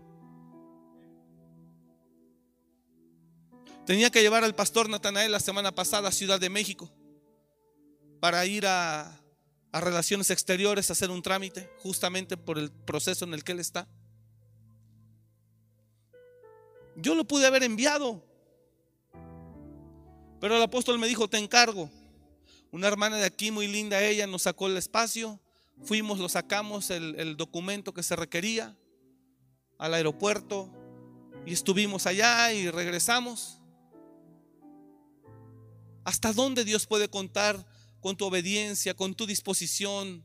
Tenía que llevar al pastor Natanael la semana pasada a Ciudad de México para ir a, relaciones exteriores a hacer un trámite, justamente por el proceso en el que él está. Yo lo pude haber enviado, pero el apóstol me dijo, te encargo. Una hermana de aquí, muy linda ella, nos sacó el espacio, fuimos, lo sacamos, el, el documento que se requería al aeropuerto y estuvimos allá y regresamos. ¿Hasta dónde Dios puede contar con tu obediencia, con tu disposición,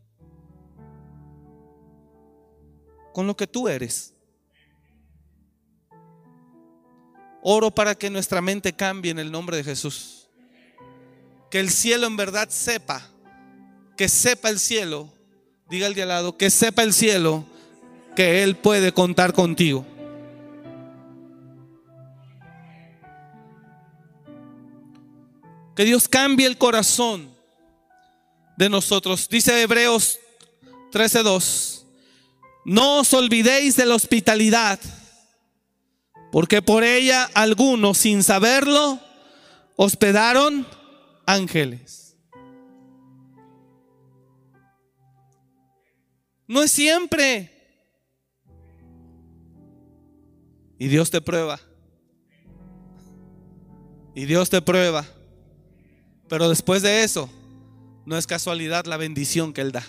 con lo que tú eres. Oro para que nuestra mente cambie en el nombre de Jesús. Que el cielo en verdad sepa, que sepa el cielo, diga el de al lado, que sepa el cielo que Él puede contar contigo. Que Dios cambie el corazón de nosotros. Dice Hebreos 13:2, no os olvidéis de la hospitalidad, Porque por ella algunos, sin saberlo, hospedaron ángeles. No es siempre. Y Dios te prueba. Y Dios te prueba. Pero después de eso, no es casualidad la bendición que Él da.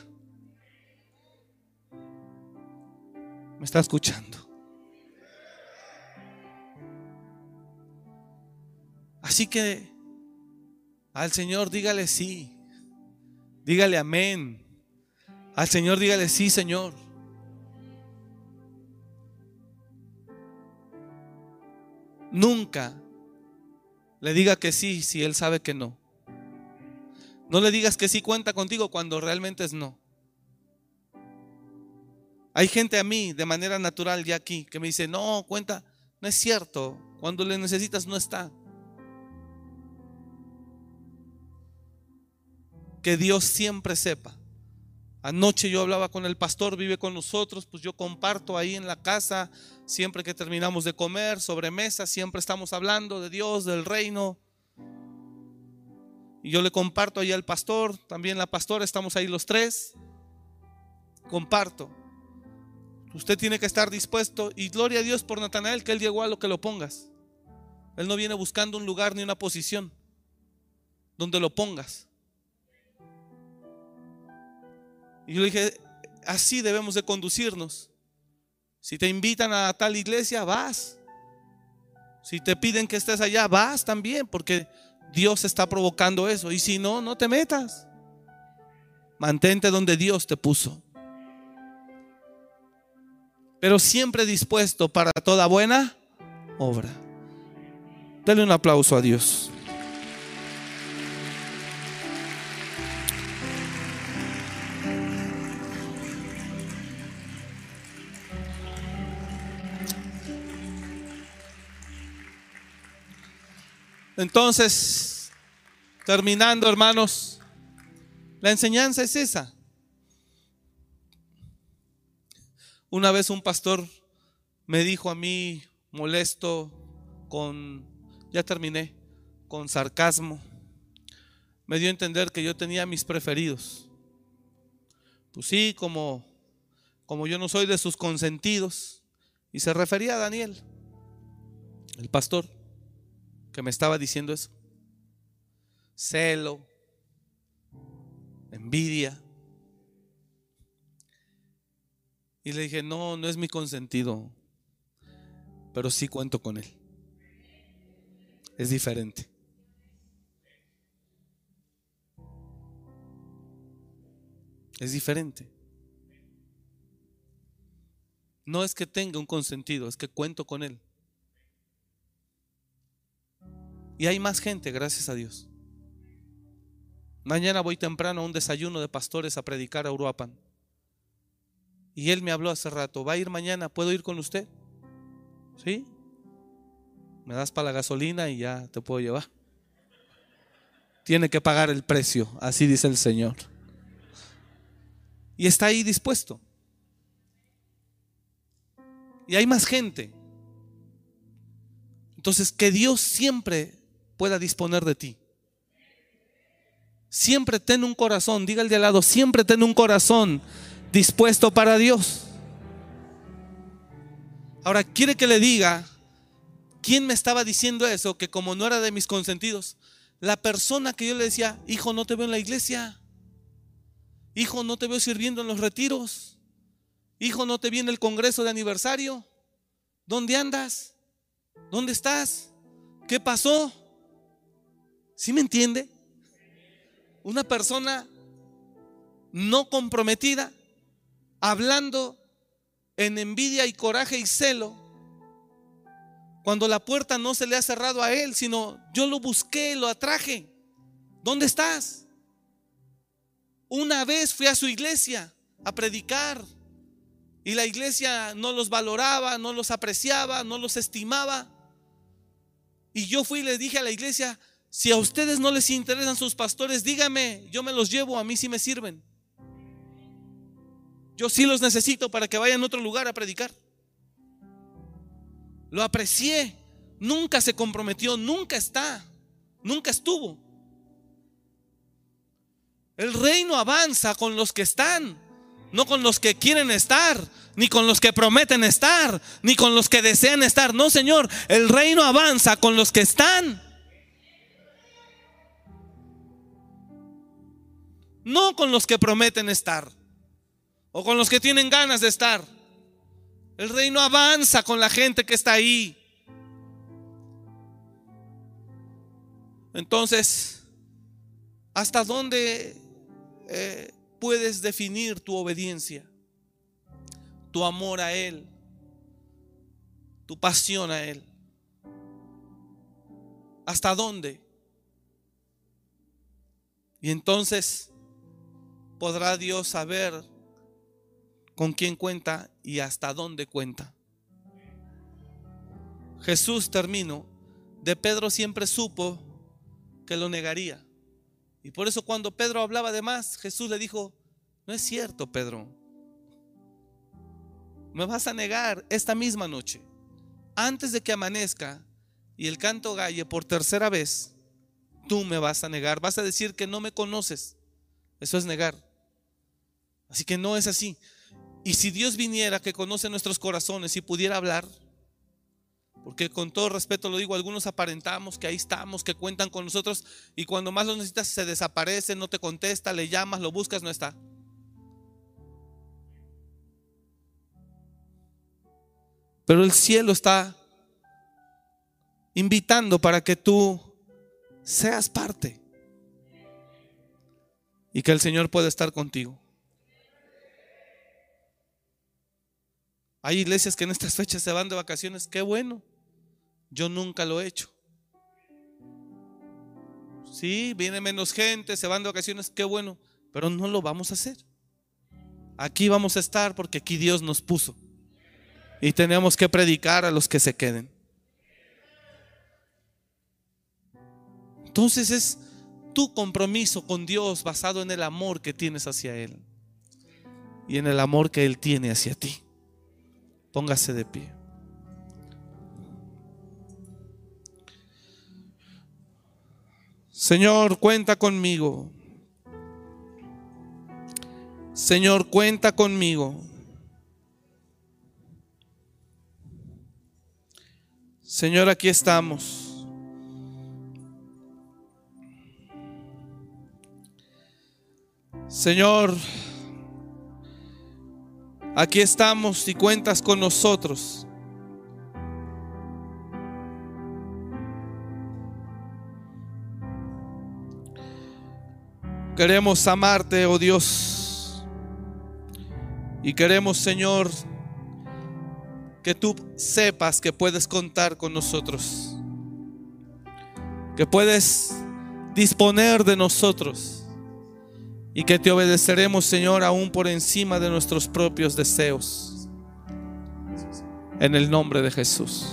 ¿Me está escuchando? Así que al Señor dígale sí. Dígale amén. Al Señor dígale sí, Señor. Nunca le diga que sí si Él sabe que no. No le digas que sí cuenta contigo cuando realmente es no. Hay gente a mí de manera natural ya aquí que me dice, no, cuenta, no es cierto. Cuando le necesitas no está. Que Dios siempre sepa. Anoche yo hablaba con el pastor, vive con nosotros, pues yo comparto ahí en la casa, siempre que terminamos de comer, sobre mesa, siempre estamos hablando de Dios, del reino. Y yo le comparto ahí al pastor, también la pastora, estamos ahí los tres. Comparto. Usted tiene que estar dispuesto y gloria a Dios por Natanael que él llegó a lo que lo pongas. Él no viene buscando un lugar ni una posición donde lo pongas. Y yo le dije, así debemos de conducirnos. Si te invitan a tal iglesia, vas. Si te piden que estés allá, vas también, porque Dios está provocando eso. Y si no, no te metas. Mantente donde Dios te puso. Pero siempre dispuesto para toda buena obra. Dale un aplauso a Dios. Entonces, terminando, hermanos, la enseñanza es esa. Una vez un pastor me dijo a mí, molesto, con, ya terminé, con sarcasmo, me dio a entender que yo tenía mis preferidos. Pues sí, como, como yo no soy de sus consentidos, y se refería a Daniel, el pastor que me estaba diciendo eso. Celo, envidia. Y le dije, no, no es mi consentido, pero sí cuento con él. Es diferente. Es diferente. No es que tenga un consentido, es que cuento con él. Y hay más gente, gracias a Dios. Mañana voy temprano a un desayuno de pastores a predicar a Uruapan. Y él me habló hace rato, ¿va a ir mañana? ¿Puedo ir con usted? ¿Sí? Me das para la gasolina y ya te puedo llevar. Tiene que pagar el precio, así dice el Señor. Y está ahí dispuesto. Y hay más gente. Entonces, que Dios siempre pueda disponer de ti. Siempre ten un corazón, diga el de al lado, siempre ten un corazón dispuesto para Dios. Ahora, quiere que le diga, ¿quién me estaba diciendo eso? Que como no era de mis consentidos, la persona que yo le decía, hijo, no te veo en la iglesia, hijo, no te veo sirviendo en los retiros, hijo, no te vi en el congreso de aniversario, ¿dónde andas? ¿Dónde estás? ¿Qué pasó? ¿Sí me entiende? Una persona no comprometida, hablando en envidia y coraje y celo, cuando la puerta no se le ha cerrado a él, sino yo lo busqué, lo atraje. ¿Dónde estás? Una vez fui a su iglesia a predicar y la iglesia no los valoraba, no los apreciaba, no los estimaba. Y yo fui y les dije a la iglesia, si a ustedes no les interesan sus pastores, dígame, yo me los llevo, a mí sí me sirven. Yo sí los necesito para que vayan a otro lugar a predicar. lo aprecié, nunca se comprometió, nunca está, nunca estuvo. El reino avanza con los que están, no con los que quieren estar, ni con los que prometen estar, ni con los que desean estar. No, Señor, el reino avanza con los que están. No con los que prometen estar o con los que tienen ganas de estar. El reino avanza con la gente que está ahí. Entonces, ¿hasta dónde eh, puedes definir tu obediencia? Tu amor a Él, tu pasión a Él. ¿Hasta dónde? Y entonces podrá Dios saber con quién cuenta y hasta dónde cuenta. Jesús terminó. De Pedro siempre supo que lo negaría. Y por eso cuando Pedro hablaba de más, Jesús le dijo, no es cierto, Pedro. Me vas a negar esta misma noche, antes de que amanezca y el canto galle por tercera vez, tú me vas a negar, vas a decir que no me conoces. Eso es negar. Así que no es así. Y si Dios viniera que conoce nuestros corazones y pudiera hablar, porque con todo respeto lo digo, algunos aparentamos que ahí estamos, que cuentan con nosotros y cuando más lo necesitas se desaparece, no te contesta, le llamas, lo buscas, no está. Pero el cielo está invitando para que tú seas parte y que el Señor pueda estar contigo. Hay iglesias que en estas fechas se van de vacaciones, qué bueno. Yo nunca lo he hecho. Sí, viene menos gente, se van de vacaciones, qué bueno, pero no lo vamos a hacer. Aquí vamos a estar porque aquí Dios nos puso. Y tenemos que predicar a los que se queden. Entonces es tu compromiso con Dios basado en el amor que tienes hacia Él y en el amor que Él tiene hacia ti. Póngase de pie. Señor, cuenta conmigo. Señor, cuenta conmigo. Señor, aquí estamos. Señor, Aquí estamos y cuentas con nosotros. Queremos amarte, oh Dios. Y queremos, Señor, que tú sepas que puedes contar con nosotros. Que puedes disponer de nosotros y que te obedeceremos, Señor, aún por encima de nuestros propios deseos. En el nombre de Jesús.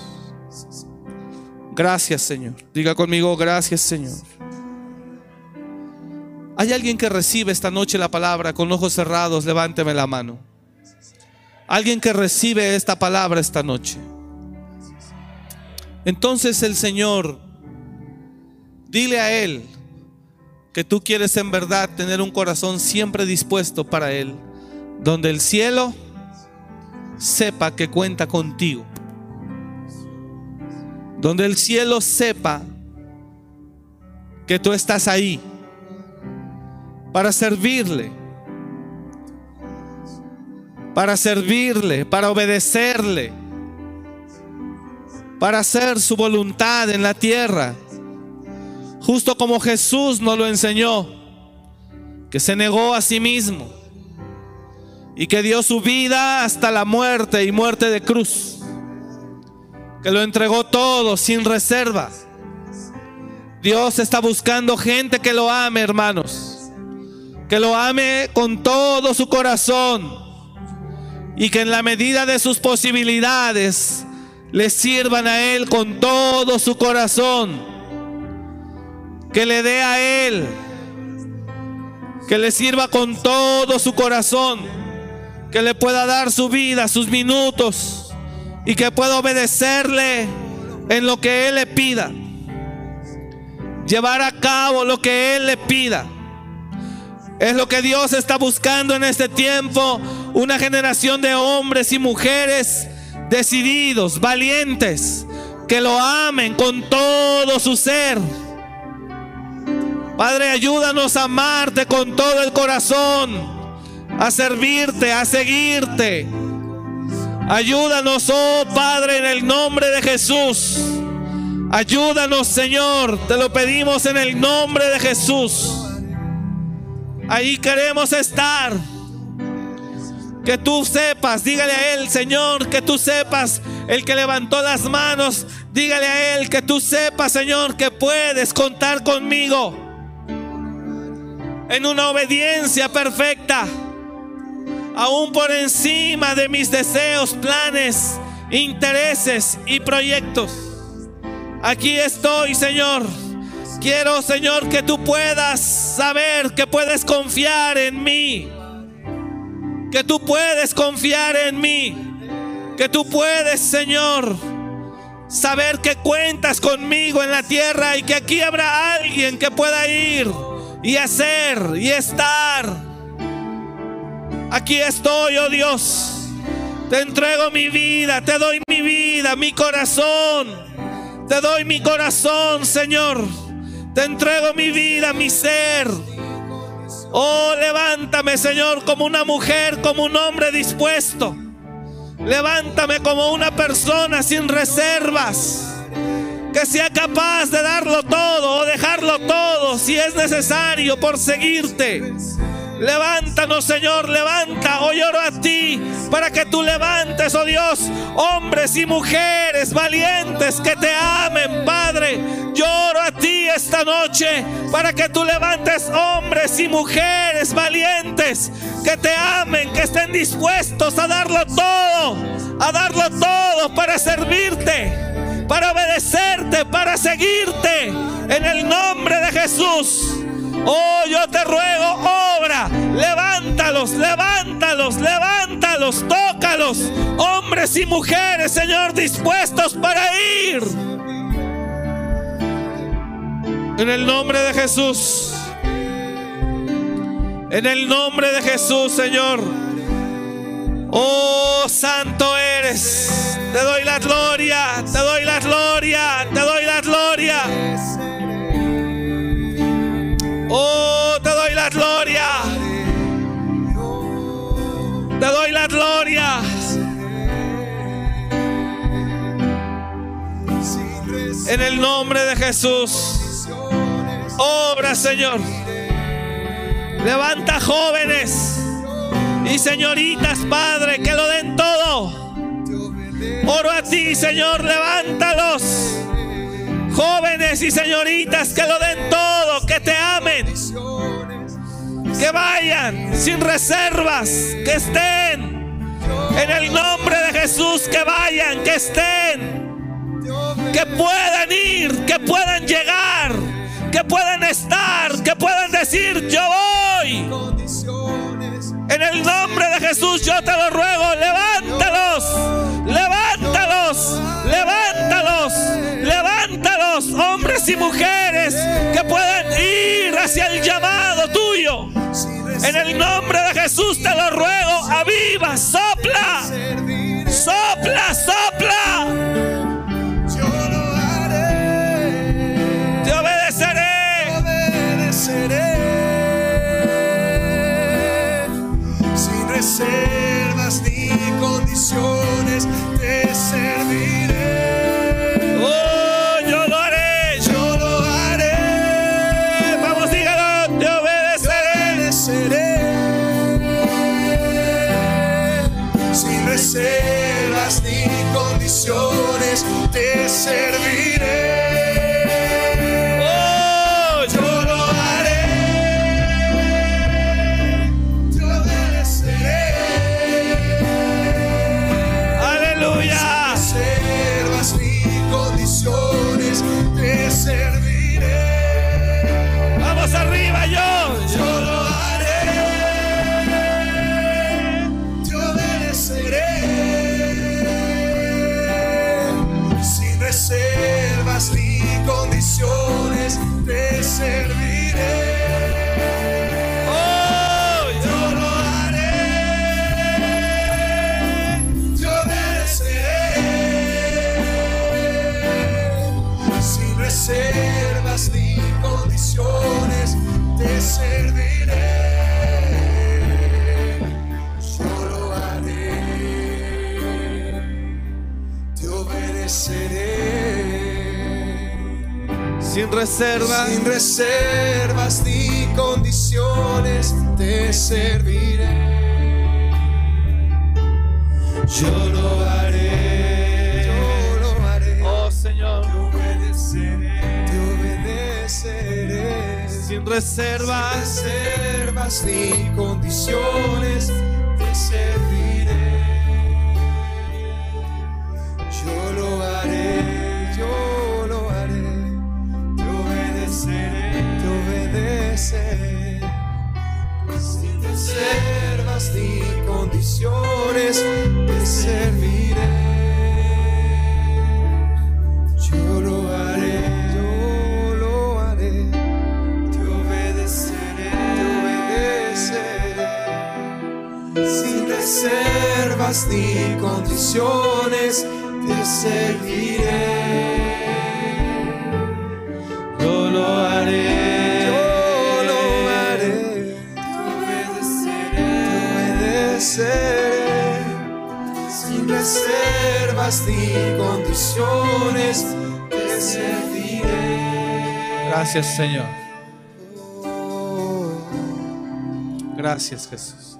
Gracias, Señor. Diga conmigo, gracias, Señor. ¿Hay alguien que recibe esta noche la palabra con ojos cerrados? Levánteme la mano. Alguien que recibe esta palabra esta noche. Entonces el Señor, dile a Él, que tú quieres en verdad tener un corazón siempre dispuesto para Él, donde el cielo sepa que cuenta contigo, donde el cielo sepa que tú estás ahí para servirle, para servirle, para obedecerle, para hacer su voluntad en la tierra justo como Jesús nos lo enseñó, que se negó a sí mismo y que dio su vida hasta la muerte y muerte de cruz, que lo entregó todo sin reserva. Dios está buscando gente que lo ame, hermanos, que lo ame con todo su corazón y que en la medida de sus posibilidades le sirvan a Él con todo su corazón que le dé a Él, que le sirva con todo su corazón, que le pueda dar su vida, sus minutos, y que pueda obedecerle en lo que Él le pida. Llevar a cabo lo que Él le pida. Es lo que Dios está buscando en este tiempo. Una generación de hombres y mujeres decididos, valientes, que lo amen con todo su ser. Padre, ayúdanos a amarte con todo el corazón, a servirte, a seguirte. Ayúdanos, oh Padre, en el nombre de Jesús. Ayúdanos, Señor, te lo pedimos en el nombre de Jesús. Ahí queremos estar. Que tú sepas, dígale a Él, Señor, que tú sepas, el que levantó las manos, dígale a Él, que tú sepas, Señor, que puedes contar conmigo en una obediencia perfecta, aún por encima de mis deseos, planes, intereses y proyectos. Aquí estoy, Señor. Quiero, Señor, que tú puedas saber que puedes confiar en mí que tú puedes confiar en mí, que tú puedes, Señor, saber que cuentas conmigo en la tierra y que aquí habrá alguien que pueda ir y hacer y estar. Aquí estoy, oh Dios. Te entrego mi vida, te doy mi vida, mi corazón. Te doy mi corazón, Señor. Te entrego mi vida, mi ser. Oh, levántame, Señor, como una mujer, como un hombre dispuesto. Levántame como una persona sin reservas. Que sea capaz de darlo todo o dejarlo todo si es necesario por seguirte. Levántanos, Señor, levanta. Hoy oro a ti para que tú levantes, oh Dios, hombres y mujeres valientes que te amen, Padre. Yo oro a ti esta noche para que tú levantes hombres y mujeres valientes que te amen, que estén dispuestos a darlo todo, a darlo todo para servirte, para obedecerte, para seguirte. En el nombre de Jesús. Oh, yo te ruego, obra, levántalos, levántalos, levántalos, tócalos, hombres y mujeres, Señor, dispuestos para ir. En el nombre de Jesús. En el nombre de Jesús, Señor. Oh, santo eres. Te doy la gloria, te doy la gloria, te doy la gloria. Oh, te doy la gloria. Te doy la gloria. En el nombre de Jesús. Obra, Señor. Levanta jóvenes y señoritas, Padre, que lo den todo. Oro a ti, Señor, levántalos. Jóvenes y señoritas que lo den todo, que te amen. Que vayan sin reservas, que estén en el nombre de Jesús, que vayan, que estén, que puedan ir, que puedan llegar, que puedan estar, que puedan decir, yo voy. En el nombre de Jesús yo te lo ruego, levántalos, levántalos, levántalos, levántalos, hombres y mujeres que puedan ir hacia el llamado tuyo. En el nombre de Jesús te lo ruego, aviva, sopla, sopla, sopla. Te Gracias Señor. Gracias Jesús.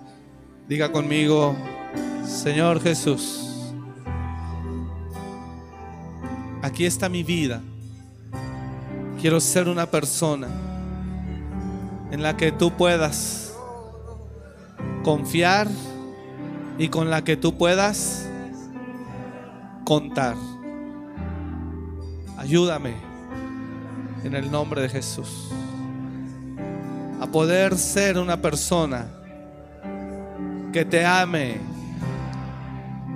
Diga conmigo, Señor Jesús, aquí está mi vida. Quiero ser una persona en la que tú puedas confiar y con la que tú puedas contar. Ayúdame en el nombre de Jesús a poder ser una persona que te ame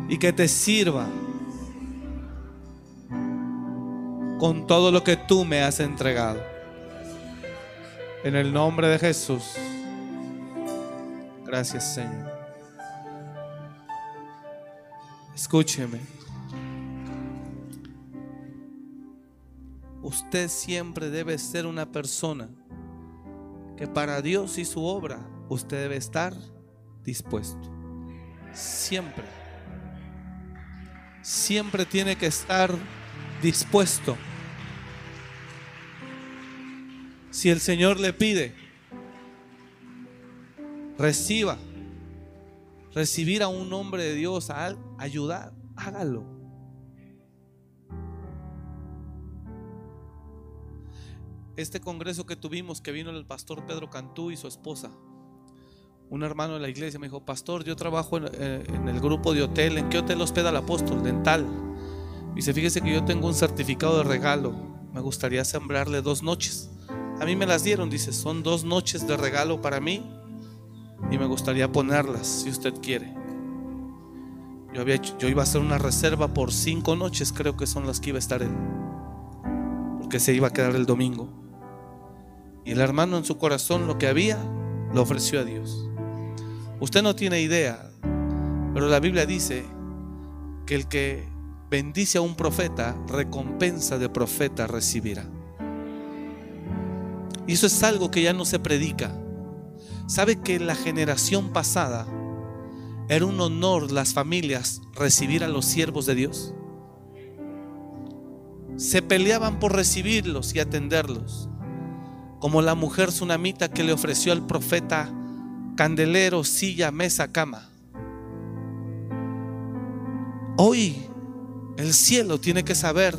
y que te sirva con todo lo que tú me has entregado. En el nombre de Jesús. Gracias Señor. Escúcheme. Usted siempre debe ser una persona que para Dios y su obra usted debe estar dispuesto. Siempre. Siempre tiene que estar dispuesto. Si el Señor le pide, reciba. Recibir a un hombre de Dios, a ayudar, hágalo. Este congreso que tuvimos, que vino el pastor Pedro Cantú y su esposa, un hermano de la iglesia me dijo, pastor, yo trabajo en, eh, el grupo de hotel, ¿en qué hotel hospeda el apóstol? Dental. Dice, fíjese que yo tengo un certificado de regalo, me gustaría sembrarle dos noches. A mí me las dieron, dice, son dos noches de regalo para mí y me gustaría ponerlas si usted quiere. Yo, yo iba a hacer una reserva por cinco noches, creo que son las que iba a estar él, porque se iba a quedar el domingo. Y el hermano en su corazón lo que había, lo ofreció a Dios. Usted no tiene idea, pero la Biblia dice que el que bendice a un profeta, recompensa de profeta recibirá. Y eso es algo que ya no se predica. ¿Sabe que en la generación pasada era un honor las familias recibir a los siervos de Dios? Se peleaban por recibirlos y atenderlos. Como la mujer tsunamita que le ofreció al profeta candelero, silla, mesa, cama. Hoy el cielo tiene que saber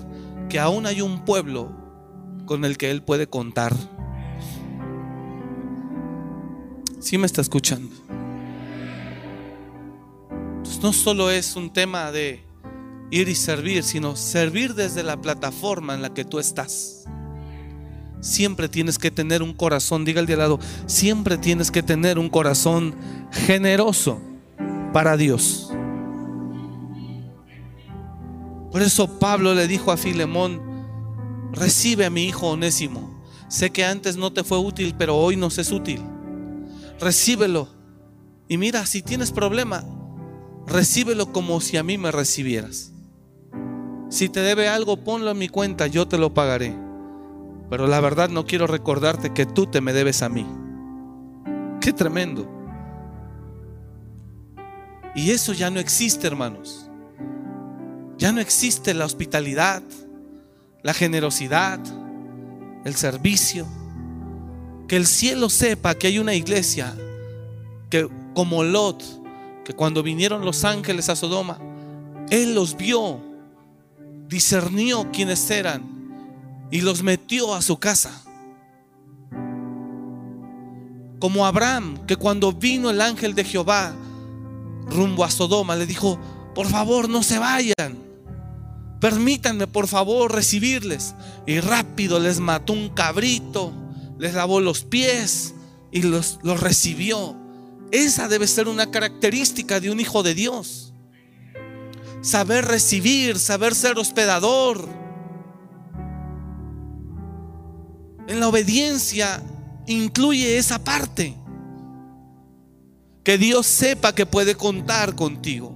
que aún hay un pueblo con el que él puede contar. ¿Sí me está escuchando? Entonces no solo es un tema de ir y servir, sino servir desde la plataforma en la que tú estás. Siempre tienes que tener un corazón, diga el de al lado, siempre tienes que tener un corazón generoso para Dios. Por eso Pablo le dijo a Filemón, recibe a mi hijo onésimo. Sé que antes no te fue útil, pero hoy nos es útil. Recíbelo. Y mira, si tienes problema, recíbelo como si a mí me recibieras. Si te debe algo, ponlo en mi cuenta, yo te lo pagaré. Pero la verdad no quiero recordarte que tú te me debes a mí. Qué tremendo. Y eso ya no existe, hermanos. Ya no existe la hospitalidad, la generosidad, el servicio. Que el cielo sepa que hay una iglesia que como Lot, que cuando vinieron los ángeles a Sodoma, él los vio, discernió quiénes eran y los metió a su casa. Como Abraham, que cuando vino el ángel de Jehová rumbo a Sodoma, le dijo, por favor no se vayan, permítanme por favor recibirles. Y rápido les mató un cabrito, les lavó los pies y los, los recibió. Esa debe ser una característica de un hijo de Dios. Saber recibir, saber ser hospedador. En la obediencia incluye esa parte. Que Dios sepa que puede contar contigo.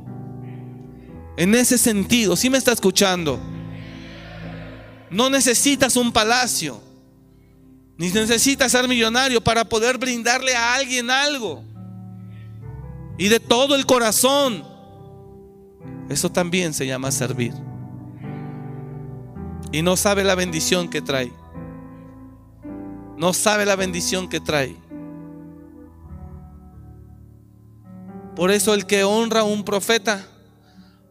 En ese sentido, si me está escuchando, no necesitas un palacio, ni necesitas ser millonario para poder brindarle a alguien algo. Y de todo el corazón. Eso también se llama servir. Y no sabe la bendición que trae no sabe la bendición que trae. Por eso el que honra a un profeta,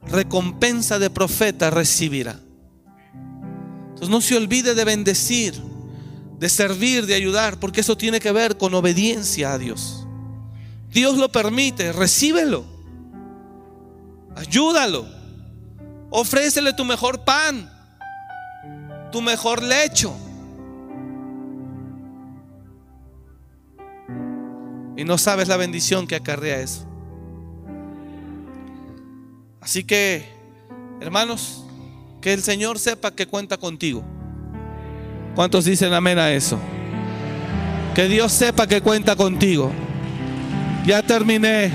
recompensa de profeta recibirá. Entonces no se olvide de bendecir, de servir, de ayudar, porque eso tiene que ver con obediencia a Dios. Dios lo permite, recíbelo. Ayúdalo. Ofrécele tu mejor pan, tu mejor lecho Y no sabes la bendición que acarrea eso. Así que, hermanos, que el Señor sepa que cuenta contigo. ¿Cuántos dicen amén a eso? Que Dios sepa que cuenta contigo. Ya terminé.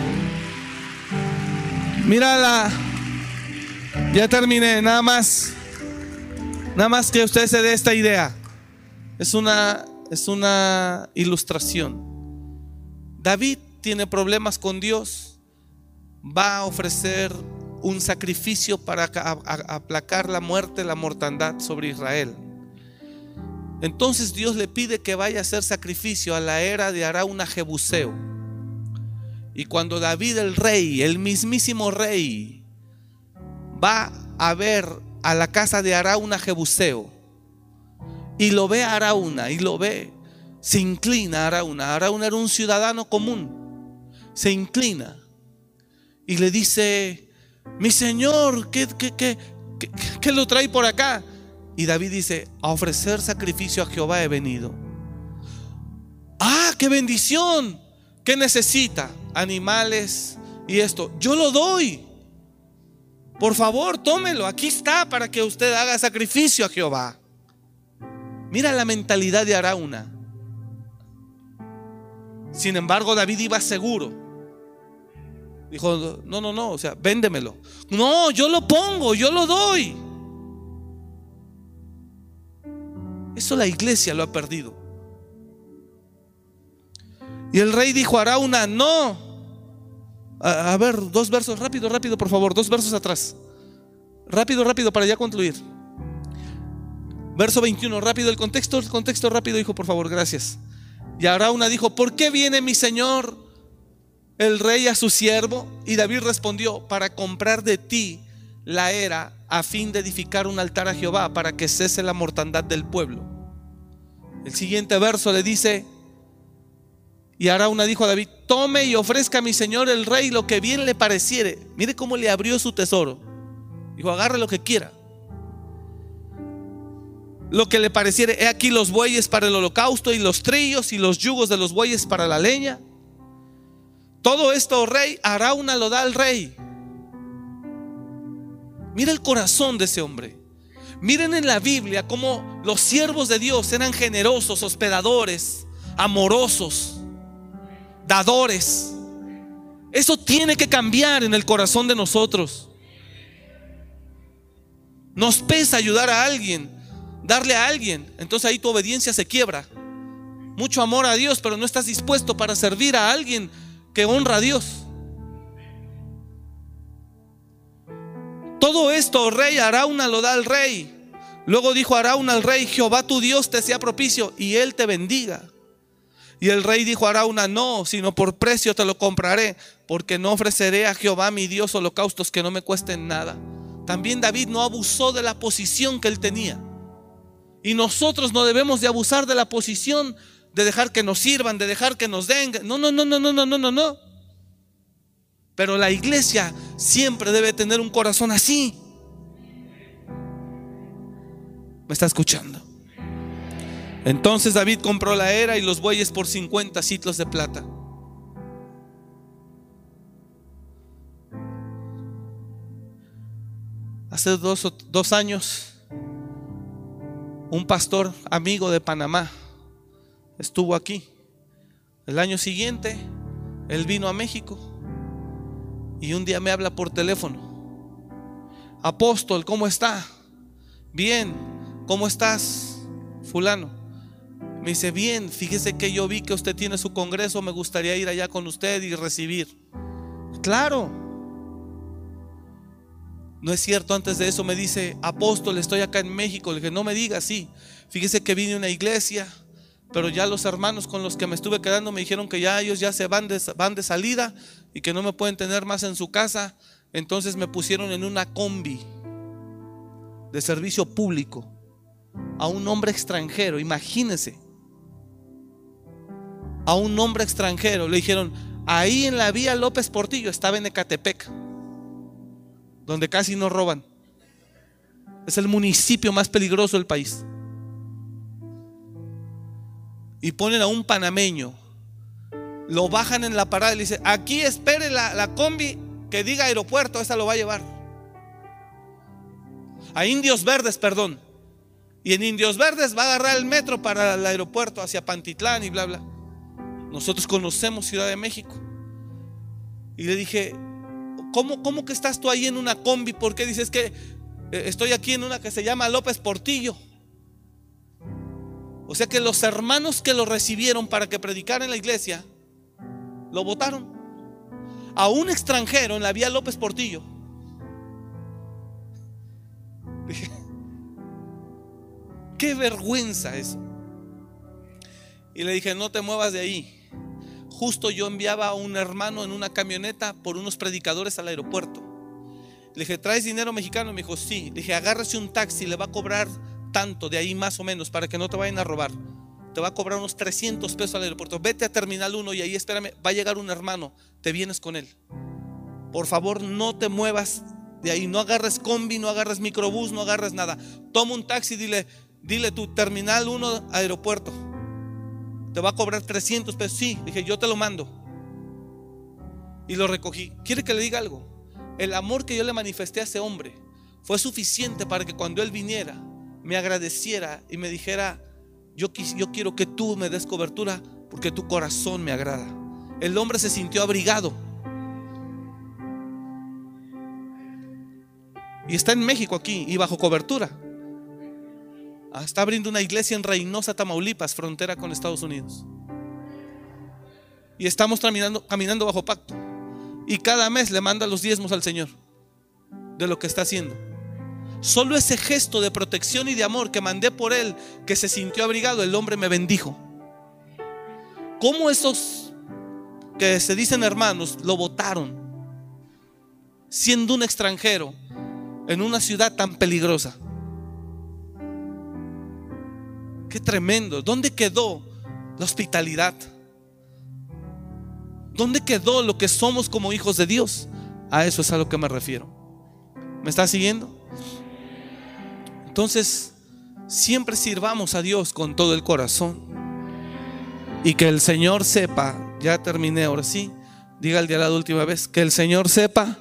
Mírala. Ya terminé. Nada más. Nada más que usted se dé esta idea. Es una, es una ilustración. David tiene problemas con Dios, va a ofrecer un sacrificio para aplacar la muerte, la mortandad sobre Israel. Entonces Dios le pide que vaya a hacer sacrificio a la era de Arauna Jebuseo. Y cuando David el rey, el mismísimo rey, va a ver a la casa de Arauna Jebuseo y lo ve a Arauna y lo ve se inclina a Arauna. Arauna era un ciudadano común. Se inclina y le dice, mi señor, ¿qué, qué, lo trae por acá? Y David dice, a ofrecer sacrificio a Jehová he venido. Ah, qué bendición. ¿Qué necesita? Animales y esto. Yo lo doy. Por favor, tómelo. Aquí está para que usted haga sacrificio a Jehová. Mira la mentalidad de Arauna. Sin embargo, David iba seguro. Dijo, no, no, no, o sea, véndemelo. No, yo lo pongo, yo lo doy. Eso la iglesia lo ha perdido. Y el rey dijo, Arauna, no. A, a, ver, dos versos, rápido, rápido, por favor, dos versos atrás. Rápido, rápido, para ya concluir. Verso 21, rápido, el contexto, el contexto rápido, hijo, por favor, gracias. Y Arauna dijo, ¿por qué viene mi señor el rey a su siervo? Y David respondió, para comprar de ti la era a fin de edificar un altar a Jehová para que cese la mortandad del pueblo. El siguiente verso le dice, y Arauna dijo a David, tome y ofrezca a mi señor el rey lo que bien le pareciere. Mire cómo le abrió su tesoro. Dijo, agarre lo que quiera lo que le pareciere. He aquí los bueyes para el holocausto y los trillos y los yugos de los bueyes para la leña. Todo esto, oh rey, Arauna lo da al rey. Mira el corazón de ese hombre. Miren en la Biblia cómo los siervos de Dios eran generosos, hospedadores, amorosos, dadores. Eso tiene que cambiar en el corazón de nosotros. Nos pesa ayudar a alguien, darle a alguien. Entonces ahí tu obediencia se quiebra. Mucho amor a Dios, pero no estás dispuesto para servir a alguien que honra a Dios. todo esto, oh rey, Arauna lo da al rey. Luego dijo Arauna al rey, Jehová tu Dios te sea propicio y él te bendiga. Y el rey dijo a Arauna, no, sino por precio te lo compraré, porque no ofreceré a Jehová mi Dios holocaustos que no me cuesten nada. También David no abusó de la posición que él tenía. Y nosotros no debemos de abusar de la posición, de dejar que nos sirvan, de dejar que nos den. No, no, no, no, no, no, no, no, no. Pero la iglesia siempre debe tener un corazón así. ¿Me está escuchando? Entonces David compró la era y los bueyes por 50 ciclos de plata. Hace dos, dos años, un pastor amigo de Panamá estuvo aquí. El año siguiente, él vino a México y un día me habla por teléfono. Apóstol, ¿cómo está? Bien, ¿cómo estás, fulano? Me dice, bien, fíjese que yo vi que usted tiene su congreso, me gustaría ir allá con usted y recibir. Claro. No es cierto, antes de eso me dice, apóstol, estoy acá en México. Le dije, no me diga así. Fíjese que vine a una iglesia, pero ya los hermanos con los que me estuve quedando me dijeron que ya ellos ya se van de, van de salida y que no me pueden tener más en su casa. Entonces me pusieron en una combi de servicio público a un hombre extranjero, imagínense. A un hombre extranjero le dijeron, ahí en la vía López Portillo estaba en Ecatepec donde casi no roban. Es el municipio más peligroso del país. Y ponen a un panameño. Lo bajan en la parada y le dicen, aquí espere la, la combi que diga aeropuerto, esa lo va a llevar. A Indios Verdes, perdón. Y en Indios Verdes va a agarrar el metro para el aeropuerto hacia Pantitlán y bla, bla. Nosotros conocemos Ciudad de México. Y le dije, ¿Cómo, que estás tú ahí en una combi? ¿Por qué dices que eh, estoy aquí en una que se llama López Portillo? O sea que los hermanos que lo recibieron para que predicara en la iglesia, lo votaron. A un extranjero en la vía López Portillo. qué vergüenza eso. Y le dije, no te muevas de ahí. Justo yo enviaba a un hermano en una camioneta por unos predicadores al aeropuerto. Le dije, ¿traes dinero mexicano? Me dijo, sí. Le dije, agárrese un taxi, le va a cobrar tanto de ahí más o menos para que no te vayan a robar. Te va a cobrar unos 300 pesos al aeropuerto. Vete a Terminal 1 y ahí espérame, va a llegar un hermano, te vienes con él. Por favor, no te muevas de ahí, no agarres combi, no agarres microbús, no agarres nada. Toma un taxi, dile, dile tu Terminal 1 aeropuerto te va a cobrar 300 pesos. Sí, dije, yo te lo mando. Y lo recogí. ¿Quiere que le diga algo? El amor que yo le manifesté a ese hombre fue suficiente para que cuando él viniera, me agradeciera y me dijera, yo, yo quiero que tú me des cobertura porque tu corazón me agrada. El hombre se sintió abrigado. Y está en México aquí y bajo cobertura. Ah, está abriendo una iglesia en Reynosa, Tamaulipas, frontera con Estados Unidos. Y estamos caminando, caminando bajo pacto. Y cada mes le manda los diezmos al Señor de lo que está haciendo. Solo ese gesto de protección y de amor que mandé por él, que se sintió abrigado, el hombre me bendijo. ¿Cómo esos que se dicen hermanos lo votaron? Siendo un extranjero en una ciudad tan peligrosa. Qué tremendo. ¿Dónde quedó la hospitalidad? ¿Dónde quedó lo que somos como hijos de Dios? A eso es a lo que me refiero. ¿Me está siguiendo? Entonces, siempre sirvamos a Dios con todo el corazón. Y que el Señor sepa, ya terminé ahora sí, diga el día la última vez, que el Señor sepa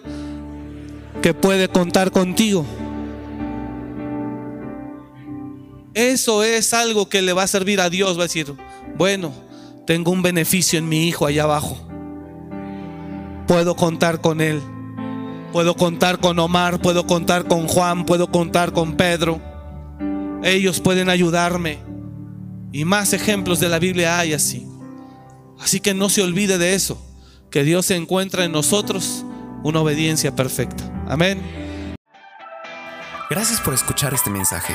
que puede contar contigo. Eso es algo que le va a servir a Dios. Va a decir, bueno, tengo un beneficio en mi hijo allá abajo. Puedo contar con él. Puedo contar con Omar, puedo contar con Juan, puedo contar con Pedro. Ellos pueden ayudarme. Y más ejemplos de la Biblia hay así. Así que no se olvide de eso, que Dios encuentra en nosotros una obediencia perfecta. Amén. Gracias por escuchar este mensaje.